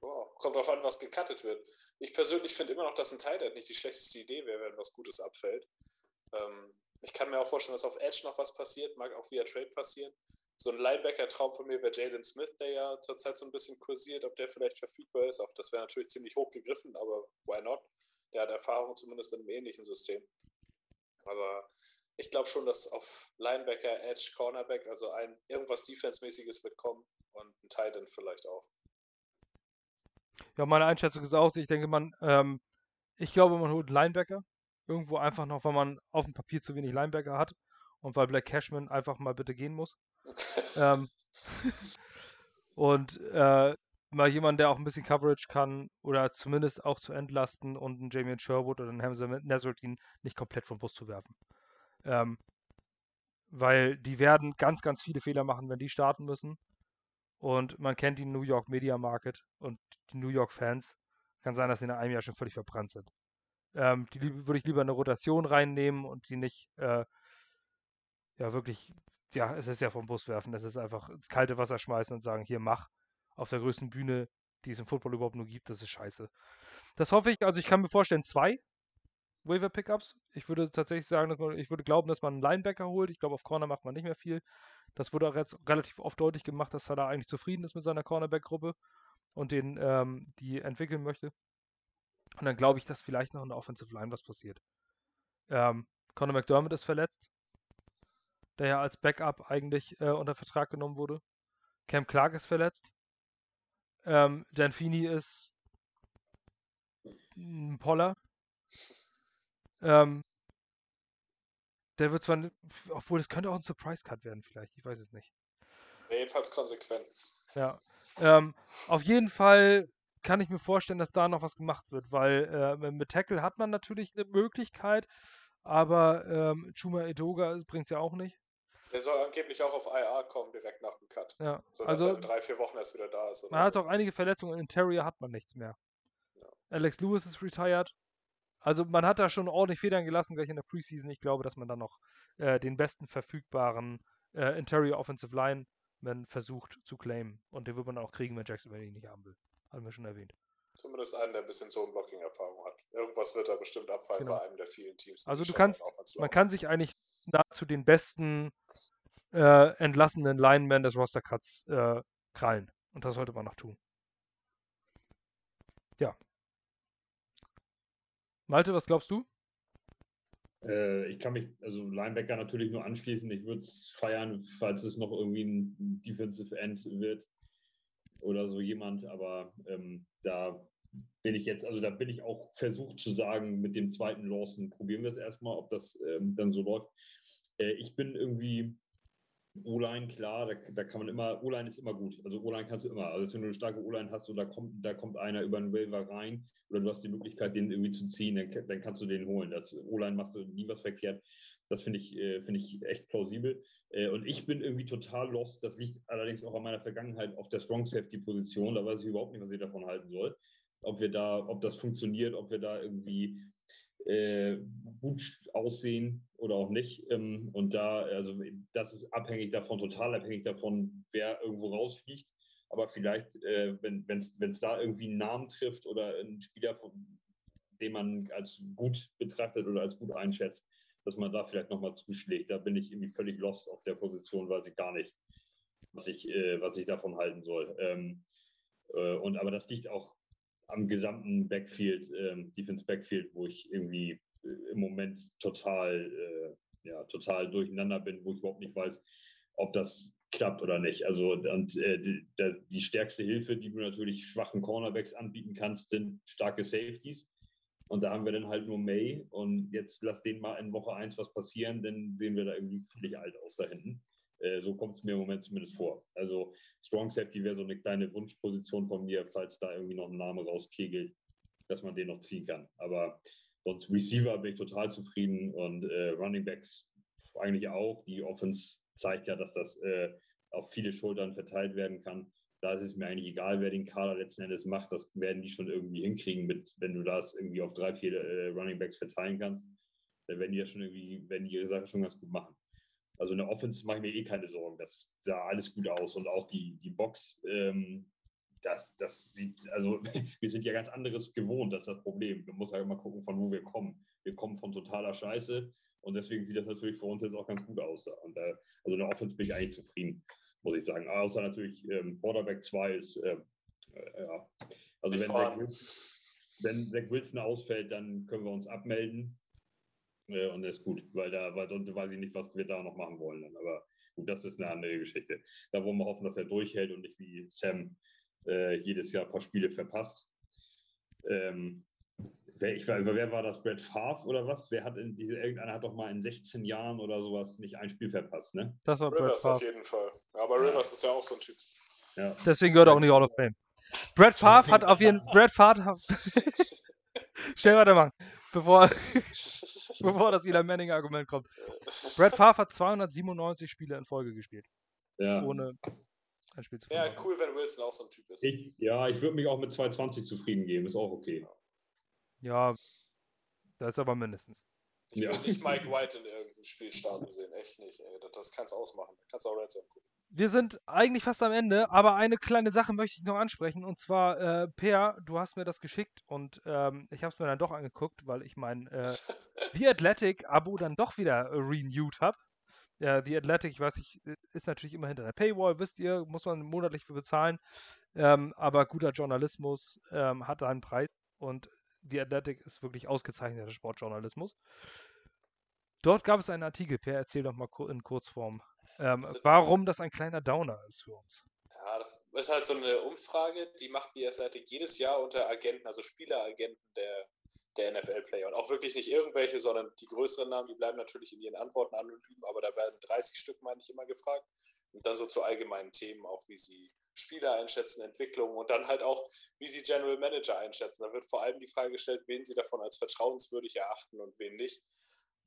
Oh, kommt darauf an, was gecuttet wird. Ich persönlich finde immer noch, dass ein Tight nicht die schlechteste Idee wäre, wenn was Gutes abfällt. Ähm, ich kann mir auch vorstellen, dass auf Edge noch was passiert, mag auch via Trade passieren. So ein Linebacker-Traum von mir wäre Jalen Smith, der ja zurzeit so ein bisschen kursiert, ob der vielleicht verfügbar ist. Auch das wäre natürlich ziemlich hoch gegriffen, aber why not? Der hat Erfahrung zumindest in einem ähnlichen System. Aber ich glaube schon, dass auf Linebacker, Edge, Cornerback, also ein irgendwas Defense-mäßiges wird kommen und ein Titan vielleicht auch. Ja, meine Einschätzung ist auch, ich denke, man, ähm, ich glaube, man holt Linebacker. Irgendwo einfach noch, weil man auf dem Papier zu wenig Linebacker hat und weil Black Cashman einfach mal bitte gehen muss. ähm, und äh, mal jemand, der auch ein bisschen Coverage kann oder zumindest auch zu entlasten und einen Jamie Sherwood oder einen Hamza Nasruddin nicht komplett vom Bus zu werfen. Ähm, weil die werden ganz, ganz viele Fehler machen, wenn die starten müssen. Und man kennt die New York Media Market und die New York Fans. Kann sein, dass sie nach einem Jahr schon völlig verbrannt sind. Ähm, die würde ich lieber eine Rotation reinnehmen und die nicht, äh, ja, wirklich, ja, es ist ja vom Bus werfen. Es ist einfach ins kalte Wasser schmeißen und sagen, hier, mach auf der größten Bühne, die es im Football überhaupt nur gibt. Das ist scheiße. Das hoffe ich, also ich kann mir vorstellen, zwei Waiver Pickups. Ich würde tatsächlich sagen, dass man, ich würde glauben, dass man einen Linebacker holt. Ich glaube, auf Corner macht man nicht mehr viel. Das wurde auch jetzt relativ oft deutlich gemacht, dass er da eigentlich zufrieden ist mit seiner Cornerback-Gruppe und den, ähm, die entwickeln möchte. Und dann glaube ich, dass vielleicht noch in der Offensive Line was passiert. Ähm, Conor McDermott ist verletzt, der ja als Backup eigentlich äh, unter Vertrag genommen wurde. Cam Clark ist verletzt. Ähm, Dan Feeney ist ein Poller. Ähm, der wird zwar, obwohl es könnte auch ein Surprise Cut werden, vielleicht, ich weiß es nicht. Jedenfalls konsequent. Ja. Ähm, auf jeden Fall kann ich mir vorstellen, dass da noch was gemacht wird, weil äh, mit Tackle hat man natürlich eine Möglichkeit, aber ähm, Chuma Edoga bringt es ja auch nicht. Der soll angeblich auch auf IA kommen, direkt nach dem Cut. Ja. So also, er in drei, vier Wochen erst wieder da ist. Man so. hat auch einige Verletzungen, in Interior hat man nichts mehr. Ja. Alex Lewis ist retired. Also man hat da schon ordentlich Federn gelassen gleich in der Preseason. Ich glaube, dass man dann noch äh, den besten verfügbaren äh, Interior Offensive Lineman versucht zu claimen. Und den wird man auch kriegen, wenn Jacksonville ihn nicht haben will. Haben wir schon erwähnt. Zumindest einen, der ein bisschen Zone-Blocking-Erfahrung hat. Irgendwas wird da bestimmt abfallen Genau. bei einem der vielen Teams. Also du kannst, man kann sich eigentlich nahezu den besten äh, entlassenen Lineman des Roster-Cuts äh, krallen. Und das sollte man noch tun. Ja. Malte, was glaubst du? Äh, ich kann mich, also Linebacker natürlich nur anschließen. Ich würde es feiern, falls es noch irgendwie ein Defensive End wird oder so jemand, aber ähm, da bin ich jetzt, also da bin ich auch versucht zu sagen, mit dem zweiten Lawson probieren wir es erstmal, ob das ähm, dann so läuft. Äh, ich bin irgendwie O-Line, klar, da, da kann man immer, O-Line ist immer gut. Also O-Line kannst du immer. Also wenn du eine starke O-Line hast und da kommt, da kommt einer über einen Waiver rein oder du hast die Möglichkeit, den irgendwie zu ziehen, dann, dann kannst du den holen. Das O-Line machst du nie was verkehrt. Das finde ich, äh, ich echt plausibel. Äh, und ich bin irgendwie total lost. Das liegt allerdings auch an meiner Vergangenheit auf der Strong Safety Position. Da weiß ich überhaupt nicht, was ich davon halten soll. Ob wir da, ob das funktioniert, ob wir da irgendwie äh, gut aussehen oder auch nicht. Ähm, und da, also das ist abhängig davon, total abhängig davon, wer irgendwo rausfliegt. Aber vielleicht, äh, wenn es da irgendwie einen Namen trifft oder einen Spieler, von, den man als gut betrachtet oder als gut einschätzt, dass man da vielleicht nochmal zuschlägt. Da bin ich irgendwie völlig lost auf der Position, weiß ich gar nicht, was ich, äh, was ich davon halten soll. Ähm, äh, und aber das liegt auch am gesamten Backfield, ähm, Defense Backfield, wo ich irgendwie äh, im Moment total, äh, ja, total durcheinander bin, wo ich überhaupt nicht weiß, ob das klappt oder nicht. Also und, äh, die, die, stärkste Hilfe, die du natürlich schwachen Cornerbacks anbieten kannst, sind starke Safeties. Und da haben wir dann halt nur May. Und jetzt lass den mal in Woche 1 was passieren, dann sehen wir da irgendwie völlig alt aus da hinten. Äh, so kommt es mir im Moment zumindest vor. Also Strong Safety wäre so eine kleine Wunschposition von mir, falls da irgendwie noch ein Name rauskegelt, dass man den noch ziehen kann. Aber sonst Receiver bin ich total zufrieden und äh, Running Backs eigentlich auch. Die Offense zeigt ja, dass das äh, auf viele Schultern verteilt werden kann. Da ist es mir eigentlich egal, wer den Kader letzten Endes macht. Das werden die schon irgendwie hinkriegen, mit, wenn du das irgendwie auf drei, vier äh, Running Backs verteilen kannst. Dann werden die ja schon irgendwie, werden die ihre Sache schon ganz gut machen. Also in der Offense mache ich mir eh keine Sorgen. Das sah alles gut aus. Und auch die, die Box, ähm, das, das sieht, also wir sind ja ganz anderes gewohnt, das ist das Problem. Man muss halt immer gucken, von wo wir kommen. Wir kommen von totaler Scheiße und deswegen sieht das natürlich für uns jetzt auch ganz gut aus. Und, äh, also in der Offense bin ich eigentlich zufrieden, muss ich sagen. Außer natürlich ähm, Quarterback 2 ist, äh, äh, ja. Also wenn Zach, Wilson, wenn Zach Wilson ausfällt, dann können wir uns abmelden. Äh, und ist gut, weil da, weil sonst weiß ich nicht, was wir da noch machen wollen. Dann. Aber gut, das ist eine andere Geschichte. Da wollen wir hoffen, dass er durchhält und nicht wie Sam äh, jedes Jahr ein paar Spiele verpasst. Ähm, wer, ich, wer war das? Brad Favre oder was? Wer hat in diese, irgendeiner hat doch mal in 16 Jahren oder sowas nicht ein Spiel verpasst, ne? Das war Brad Rivers Favre. auf jeden Fall. Ja, aber Rivers ist ja auch so ein Typ. Ja. Deswegen gehört er auch nicht Hall of Fame. Brad Favre hat auf jeden Brad Favre. hat- Schnell weitermachen, bevor, bevor das Eli Manning-Argument kommt. Brad Favre hat 297 Spiele in Folge gespielt, ja. ohne ein Spiel zu Ja, cool, wenn Wilson auch so ein Typ ist. Ich, ja, ich würde mich auch mit 220 zufrieden geben, ist auch okay. Ja, das ist aber mindestens. Ich Ja. will nicht Mike White in irgendeinem Spiel starten sehen, echt nicht. Ey. Das, das kannst du ausmachen. Kannst du auch Red Zone gucken. Wir sind eigentlich fast am Ende, aber eine kleine Sache möchte ich noch ansprechen. Und zwar, äh, Per, du hast mir das geschickt und ähm, ich habe es mir dann doch angeguckt, weil ich mein äh, The Athletic-Abo dann doch wieder renewed habe. Ja, The Athletic, ich weiß nicht, äh, ist natürlich immer hinter der Paywall, wisst ihr, muss man monatlich für bezahlen. Ähm, aber guter Journalismus ähm, hat da einen Preis und The Athletic ist wirklich ausgezeichneter Sportjournalismus. Dort gab es einen Artikel, Per, erzähl doch mal in Kurzform, ähm, Also- warum das ein kleiner Downer ist für uns. Ja, das ist halt so eine Umfrage, die macht die Athletic jedes Jahr unter Agenten, also Spieleragenten der, der NFL-Player. Und auch wirklich nicht irgendwelche, sondern die größeren Namen, die bleiben natürlich in ihren Antworten anonym, aber da werden 30 Stück, meine ich, immer gefragt. Und dann so zu allgemeinen Themen, auch wie sie Spieler einschätzen, Entwicklungen und dann halt auch, wie sie General Manager einschätzen. Da wird vor allem die Frage gestellt, wen sie davon als vertrauenswürdig erachten und wen nicht.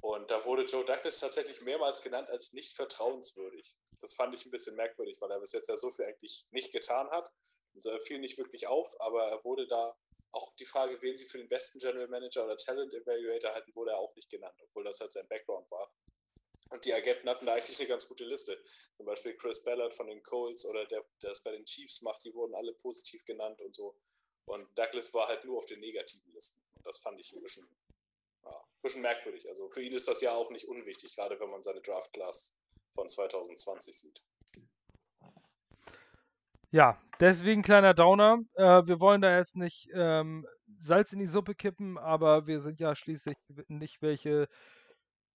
Und da wurde Joe Douglas tatsächlich mehrmals genannt als nicht vertrauenswürdig. Das fand ich ein bisschen merkwürdig, weil er bis jetzt ja so viel eigentlich nicht getan hat. Und er fiel nicht wirklich auf, aber er wurde da auch die Frage, wen sie für den besten General Manager oder Talent Evaluator halten, wurde er auch nicht genannt, obwohl das halt sein Background war. Und die Agenten hatten da eigentlich eine ganz gute Liste. Zum Beispiel Chris Ballard von den Colts oder der, der es bei den Chiefs macht, die wurden alle positiv genannt und so. Und Douglas war halt nur auf den negativen Listen. Und das fand ich ein bisschen, ja, ein bisschen merkwürdig. Also für ihn ist das ja auch nicht unwichtig, gerade wenn man seine Draft Class von 2020 sieht. Ja, deswegen kleiner Downer. Äh, wir wollen da jetzt nicht ähm, Salz in die Suppe kippen, aber wir sind ja schließlich nicht welche,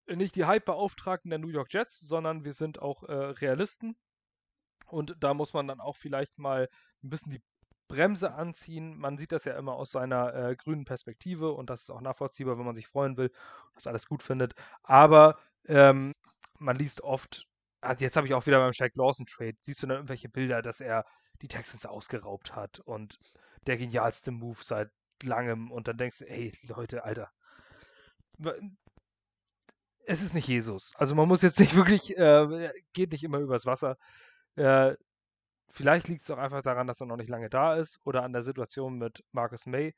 nicht die Hype-Beauftragten der New York Jets, sondern wir sind auch äh, Realisten. Und da muss man dann auch vielleicht mal ein bisschen die Bremse anziehen. Man sieht das ja immer aus seiner äh, grünen Perspektive und das ist auch nachvollziehbar, wenn man sich freuen will und das alles gut findet. Aber ähm, man liest oft, also jetzt habe ich auch wieder beim Shaq Lawson Trade, siehst du dann irgendwelche Bilder, dass er die Texans ausgeraubt hat und der genialste Move seit langem und dann denkst du, ey Leute, Alter, es ist nicht Jesus. Also man muss jetzt nicht wirklich, äh, geht nicht immer übers Wasser. Äh, vielleicht liegt es auch einfach daran, dass er noch nicht lange da ist oder an der Situation mit Marcus May.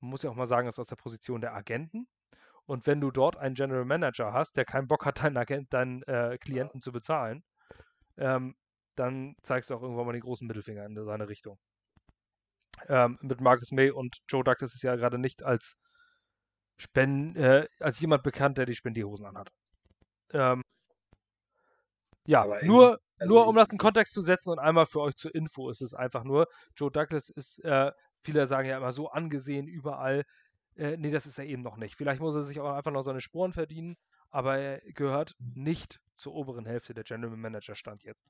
Man muss ja auch mal sagen, das ist aus der Position der Agenten. Und wenn du dort einen General Manager hast, der keinen Bock hat, deinen, Agent, deinen äh, Klienten zu bezahlen, ähm, dann zeigst du auch irgendwann mal den großen Mittelfinger in seine Richtung. Ähm, mit Marcus May und Joe Douglas ist ja gerade nicht als, Spen äh, als jemand bekannt, der die Spendierhosen anhat. Ähm, ja, Aber nur, also nur um das in Kontext zu setzen und einmal für euch zur Info ist es einfach nur, Joe Douglas ist, äh, viele sagen ja immer so angesehen überall. Äh, nee, das ist er eben noch nicht. Vielleicht muss er sich auch einfach noch seine Sporen verdienen, aber er gehört nicht zur oberen Hälfte der General Manager Stand jetzt.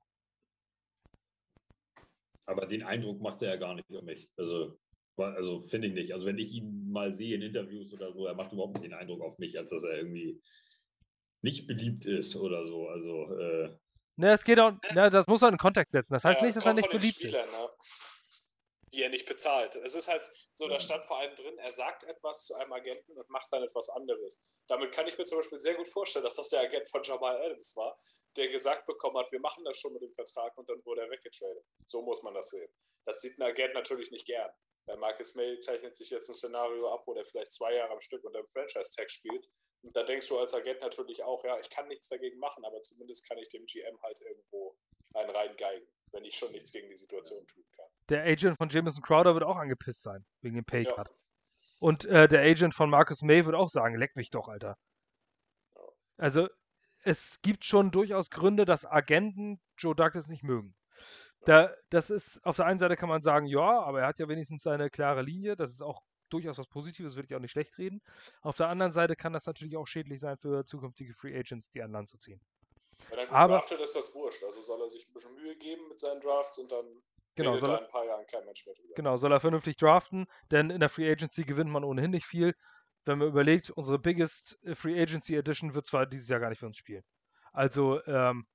Aber den Eindruck macht er ja gar nicht auf mich. Also, also finde ich nicht. Also wenn ich ihn mal sehe in Interviews oder so, er macht überhaupt nicht den Eindruck auf mich, als dass er irgendwie nicht beliebt ist oder so. Also äh, Ne, es geht auch, ne, das muss man in Kontext setzen. Das heißt Ja, nicht, dass er nicht beliebt Spielern, ist. Ne? Die er nicht bezahlt. Es ist halt so, da stand vor allem drin, er sagt etwas zu einem Agenten und macht dann etwas anderes. Damit kann ich mir zum Beispiel sehr gut vorstellen, dass das der Agent von Jamal Adams war, der gesagt bekommen hat, wir machen das schon mit dem Vertrag und dann wurde er weggetradet. So muss man das sehen. Das sieht ein Agent natürlich nicht gern. Bei Marcus May zeichnet sich jetzt ein Szenario ab, wo der vielleicht zwei Jahre am Stück unter dem Franchise-Tag spielt. Und da denkst du als Agent natürlich auch, ja, ich kann nichts dagegen machen, aber zumindest kann ich dem GM halt irgendwo einen reingeigen, wenn ich schon nichts gegen die Situation tun kann. Der Agent von Jameson Crowder wird auch angepisst sein, wegen dem Ja. Paycut. Und äh, der Agent von Marcus May wird auch sagen, leck mich doch, Alter. Ja. Also, es gibt schon durchaus Gründe, dass Agenten Joe Douglas nicht mögen. Da, das ist, auf der einen Seite kann man sagen, ja, aber er hat ja wenigstens seine klare Linie, das ist auch durchaus was Positives, würde ich auch nicht schlecht reden. Auf der anderen Seite kann das natürlich auch schädlich sein für zukünftige Free Agents, die an Land zu ziehen. Wenn er gut Aber- draftet, ist das wurscht. Also soll er sich ein bisschen Mühe geben mit seinen Drafts und dann Genau, soll er, in ein paar Jahren kein Mensch mehr drüber. genau, soll er vernünftig draften, denn in der Free Agency gewinnt man ohnehin nicht viel. Wenn man überlegt, unsere biggest äh, Free Agency Edition wird zwar dieses Jahr gar nicht für uns spielen. Also ähm,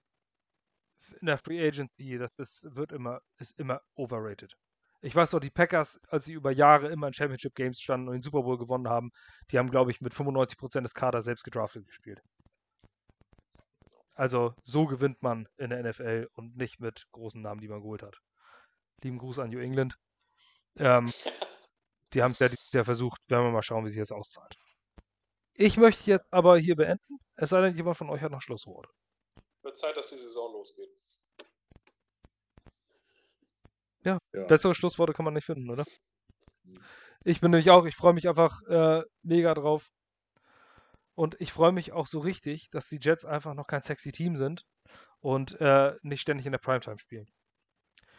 in der Free Agency, das ist, wird immer, ist immer overrated. Ich weiß doch, die Packers, als sie über Jahre immer in Championship Games standen und den Super Bowl gewonnen haben, die haben, glaube ich, mit 95% des Kaders selbst gedraftet gespielt. Also so gewinnt man in der NFL und nicht mit großen Namen, die man geholt hat. Lieben Gruß an New England. Ähm, die haben es ja dieses versucht. Werden wir mal schauen, wie sich das auszahlt. Ich möchte jetzt aber hier beenden. Es sei denn, jemand von euch hat noch Schlussworte. Wird Zeit, dass die Saison losgeht. Ja. Bessere Schlussworte kann man nicht finden, oder? Ich bin nämlich auch, ich freue mich einfach äh, mega drauf. Und ich freue mich auch so richtig, dass die Jets einfach noch kein sexy Team sind und äh, nicht ständig in der Primetime spielen.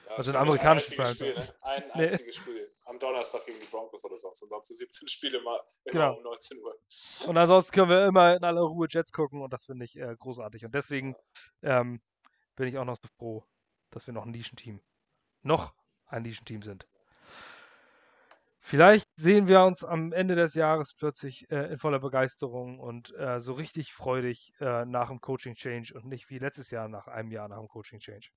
Ja, Also ein amerikanisches einziges Spiel, Primetime. ne? Ein Nee. einziges Spiel. Am Donnerstag gegen die Broncos oder so. Ansonsten 17 Spiele mal Genau. um 19 Uhr. Und ansonsten können wir immer in aller Ruhe Jets gucken und das finde ich äh, großartig. Und deswegen ähm, bin ich auch noch so froh, dass wir noch ein Nischenteam, noch ein Nischenteam sind. Vielleicht sehen wir uns am Ende des Jahres plötzlich äh, in voller Begeisterung und äh, so richtig freudig äh, nach dem Coaching Change und nicht wie letztes Jahr nach einem Jahr nach dem Coaching Change.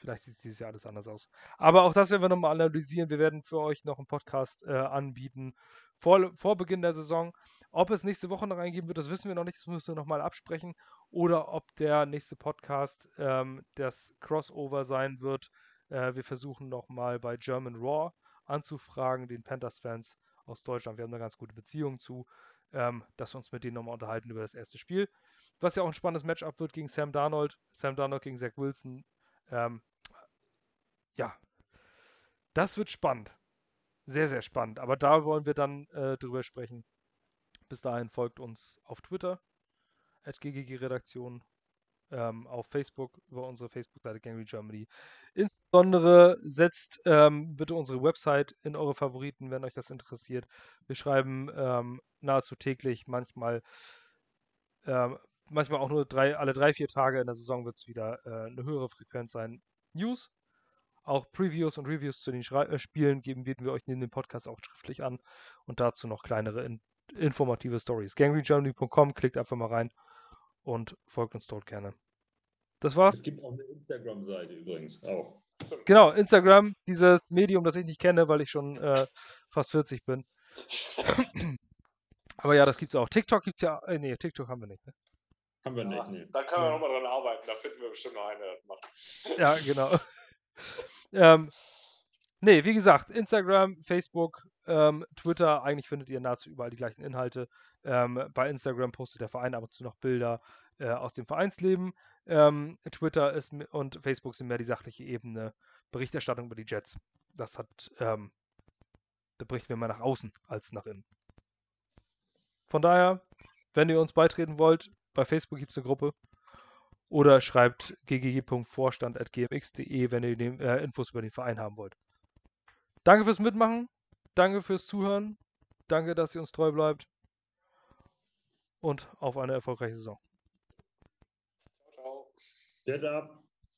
Vielleicht sieht dieses Jahr alles anders aus. Aber auch das werden wir nochmal analysieren. Wir werden für euch noch einen Podcast äh, anbieten vor, vor Beginn der Saison. Ob es nächste Woche noch eingeben wird, das wissen wir noch nicht. Das müssen wir nochmal absprechen. Oder ob der nächste Podcast ähm, das Crossover sein wird. Äh, wir versuchen nochmal bei German Raw anzufragen, den Panthers-Fans aus Deutschland. Wir haben eine ganz gute Beziehung zu, ähm, dass wir uns mit denen nochmal unterhalten über das erste Spiel. Was ja auch ein spannendes Matchup wird gegen Sam Darnold. Sam Darnold gegen Zach Wilson. Ähm, ja, das wird spannend. Sehr, sehr spannend. Aber da wollen wir dann äh, drüber sprechen. Bis dahin folgt uns auf Twitter, at GGG-Redaktion, ähm, auf Facebook über unsere Facebook-Seite Gangry Germany. Insbesondere setzt ähm, bitte unsere Website in eure Favoriten, wenn euch das interessiert. Wir schreiben ähm, nahezu täglich, manchmal, ähm, manchmal auch nur drei, alle drei, vier Tage in der Saison wird es wieder äh, eine höhere Frequenz sein. News, auch Previews und Reviews zu den Schrei äh, Spielen geben, bieten wir euch neben dem Podcast auch schriftlich an und dazu noch kleinere in informative Stories. gangregermany.com, klickt einfach mal rein und folgt uns dort gerne. Das war's. Es gibt auch eine Instagram-Seite übrigens auch. Genau, Instagram, dieses Medium, das ich nicht kenne, weil ich schon äh, fast 40 bin. Aber ja, das gibt's auch. TikTok gibt's ja. Äh, nee, TikTok haben wir nicht. Ne? Haben wir Ja, nicht. Nee. da können wir Ja. nochmal dran arbeiten. Da finden wir bestimmt noch eine. Ja, genau. ähm, nee, wie gesagt, Instagram, Facebook, ähm, Twitter, eigentlich findet ihr nahezu überall die gleichen Inhalte. Ähm, bei Instagram postet der Verein ab und zu noch Bilder äh, aus dem Vereinsleben. Ähm, Twitter ist und Facebook sind mehr die sachliche Ebene. Berichterstattung über die Jets. Das hat, ähm, da berichten wir mehr nach außen als nach innen. Von daher, wenn ihr uns beitreten wollt, bei Facebook gibt es eine Gruppe. Oder schreibt ggg.vorstand.gmx.de, wenn ihr den, äh, Infos über den Verein haben wollt. Danke fürs Mitmachen. Danke fürs Zuhören. Danke, dass ihr uns treu bleibt. Und auf eine erfolgreiche Saison. Ciao. Up.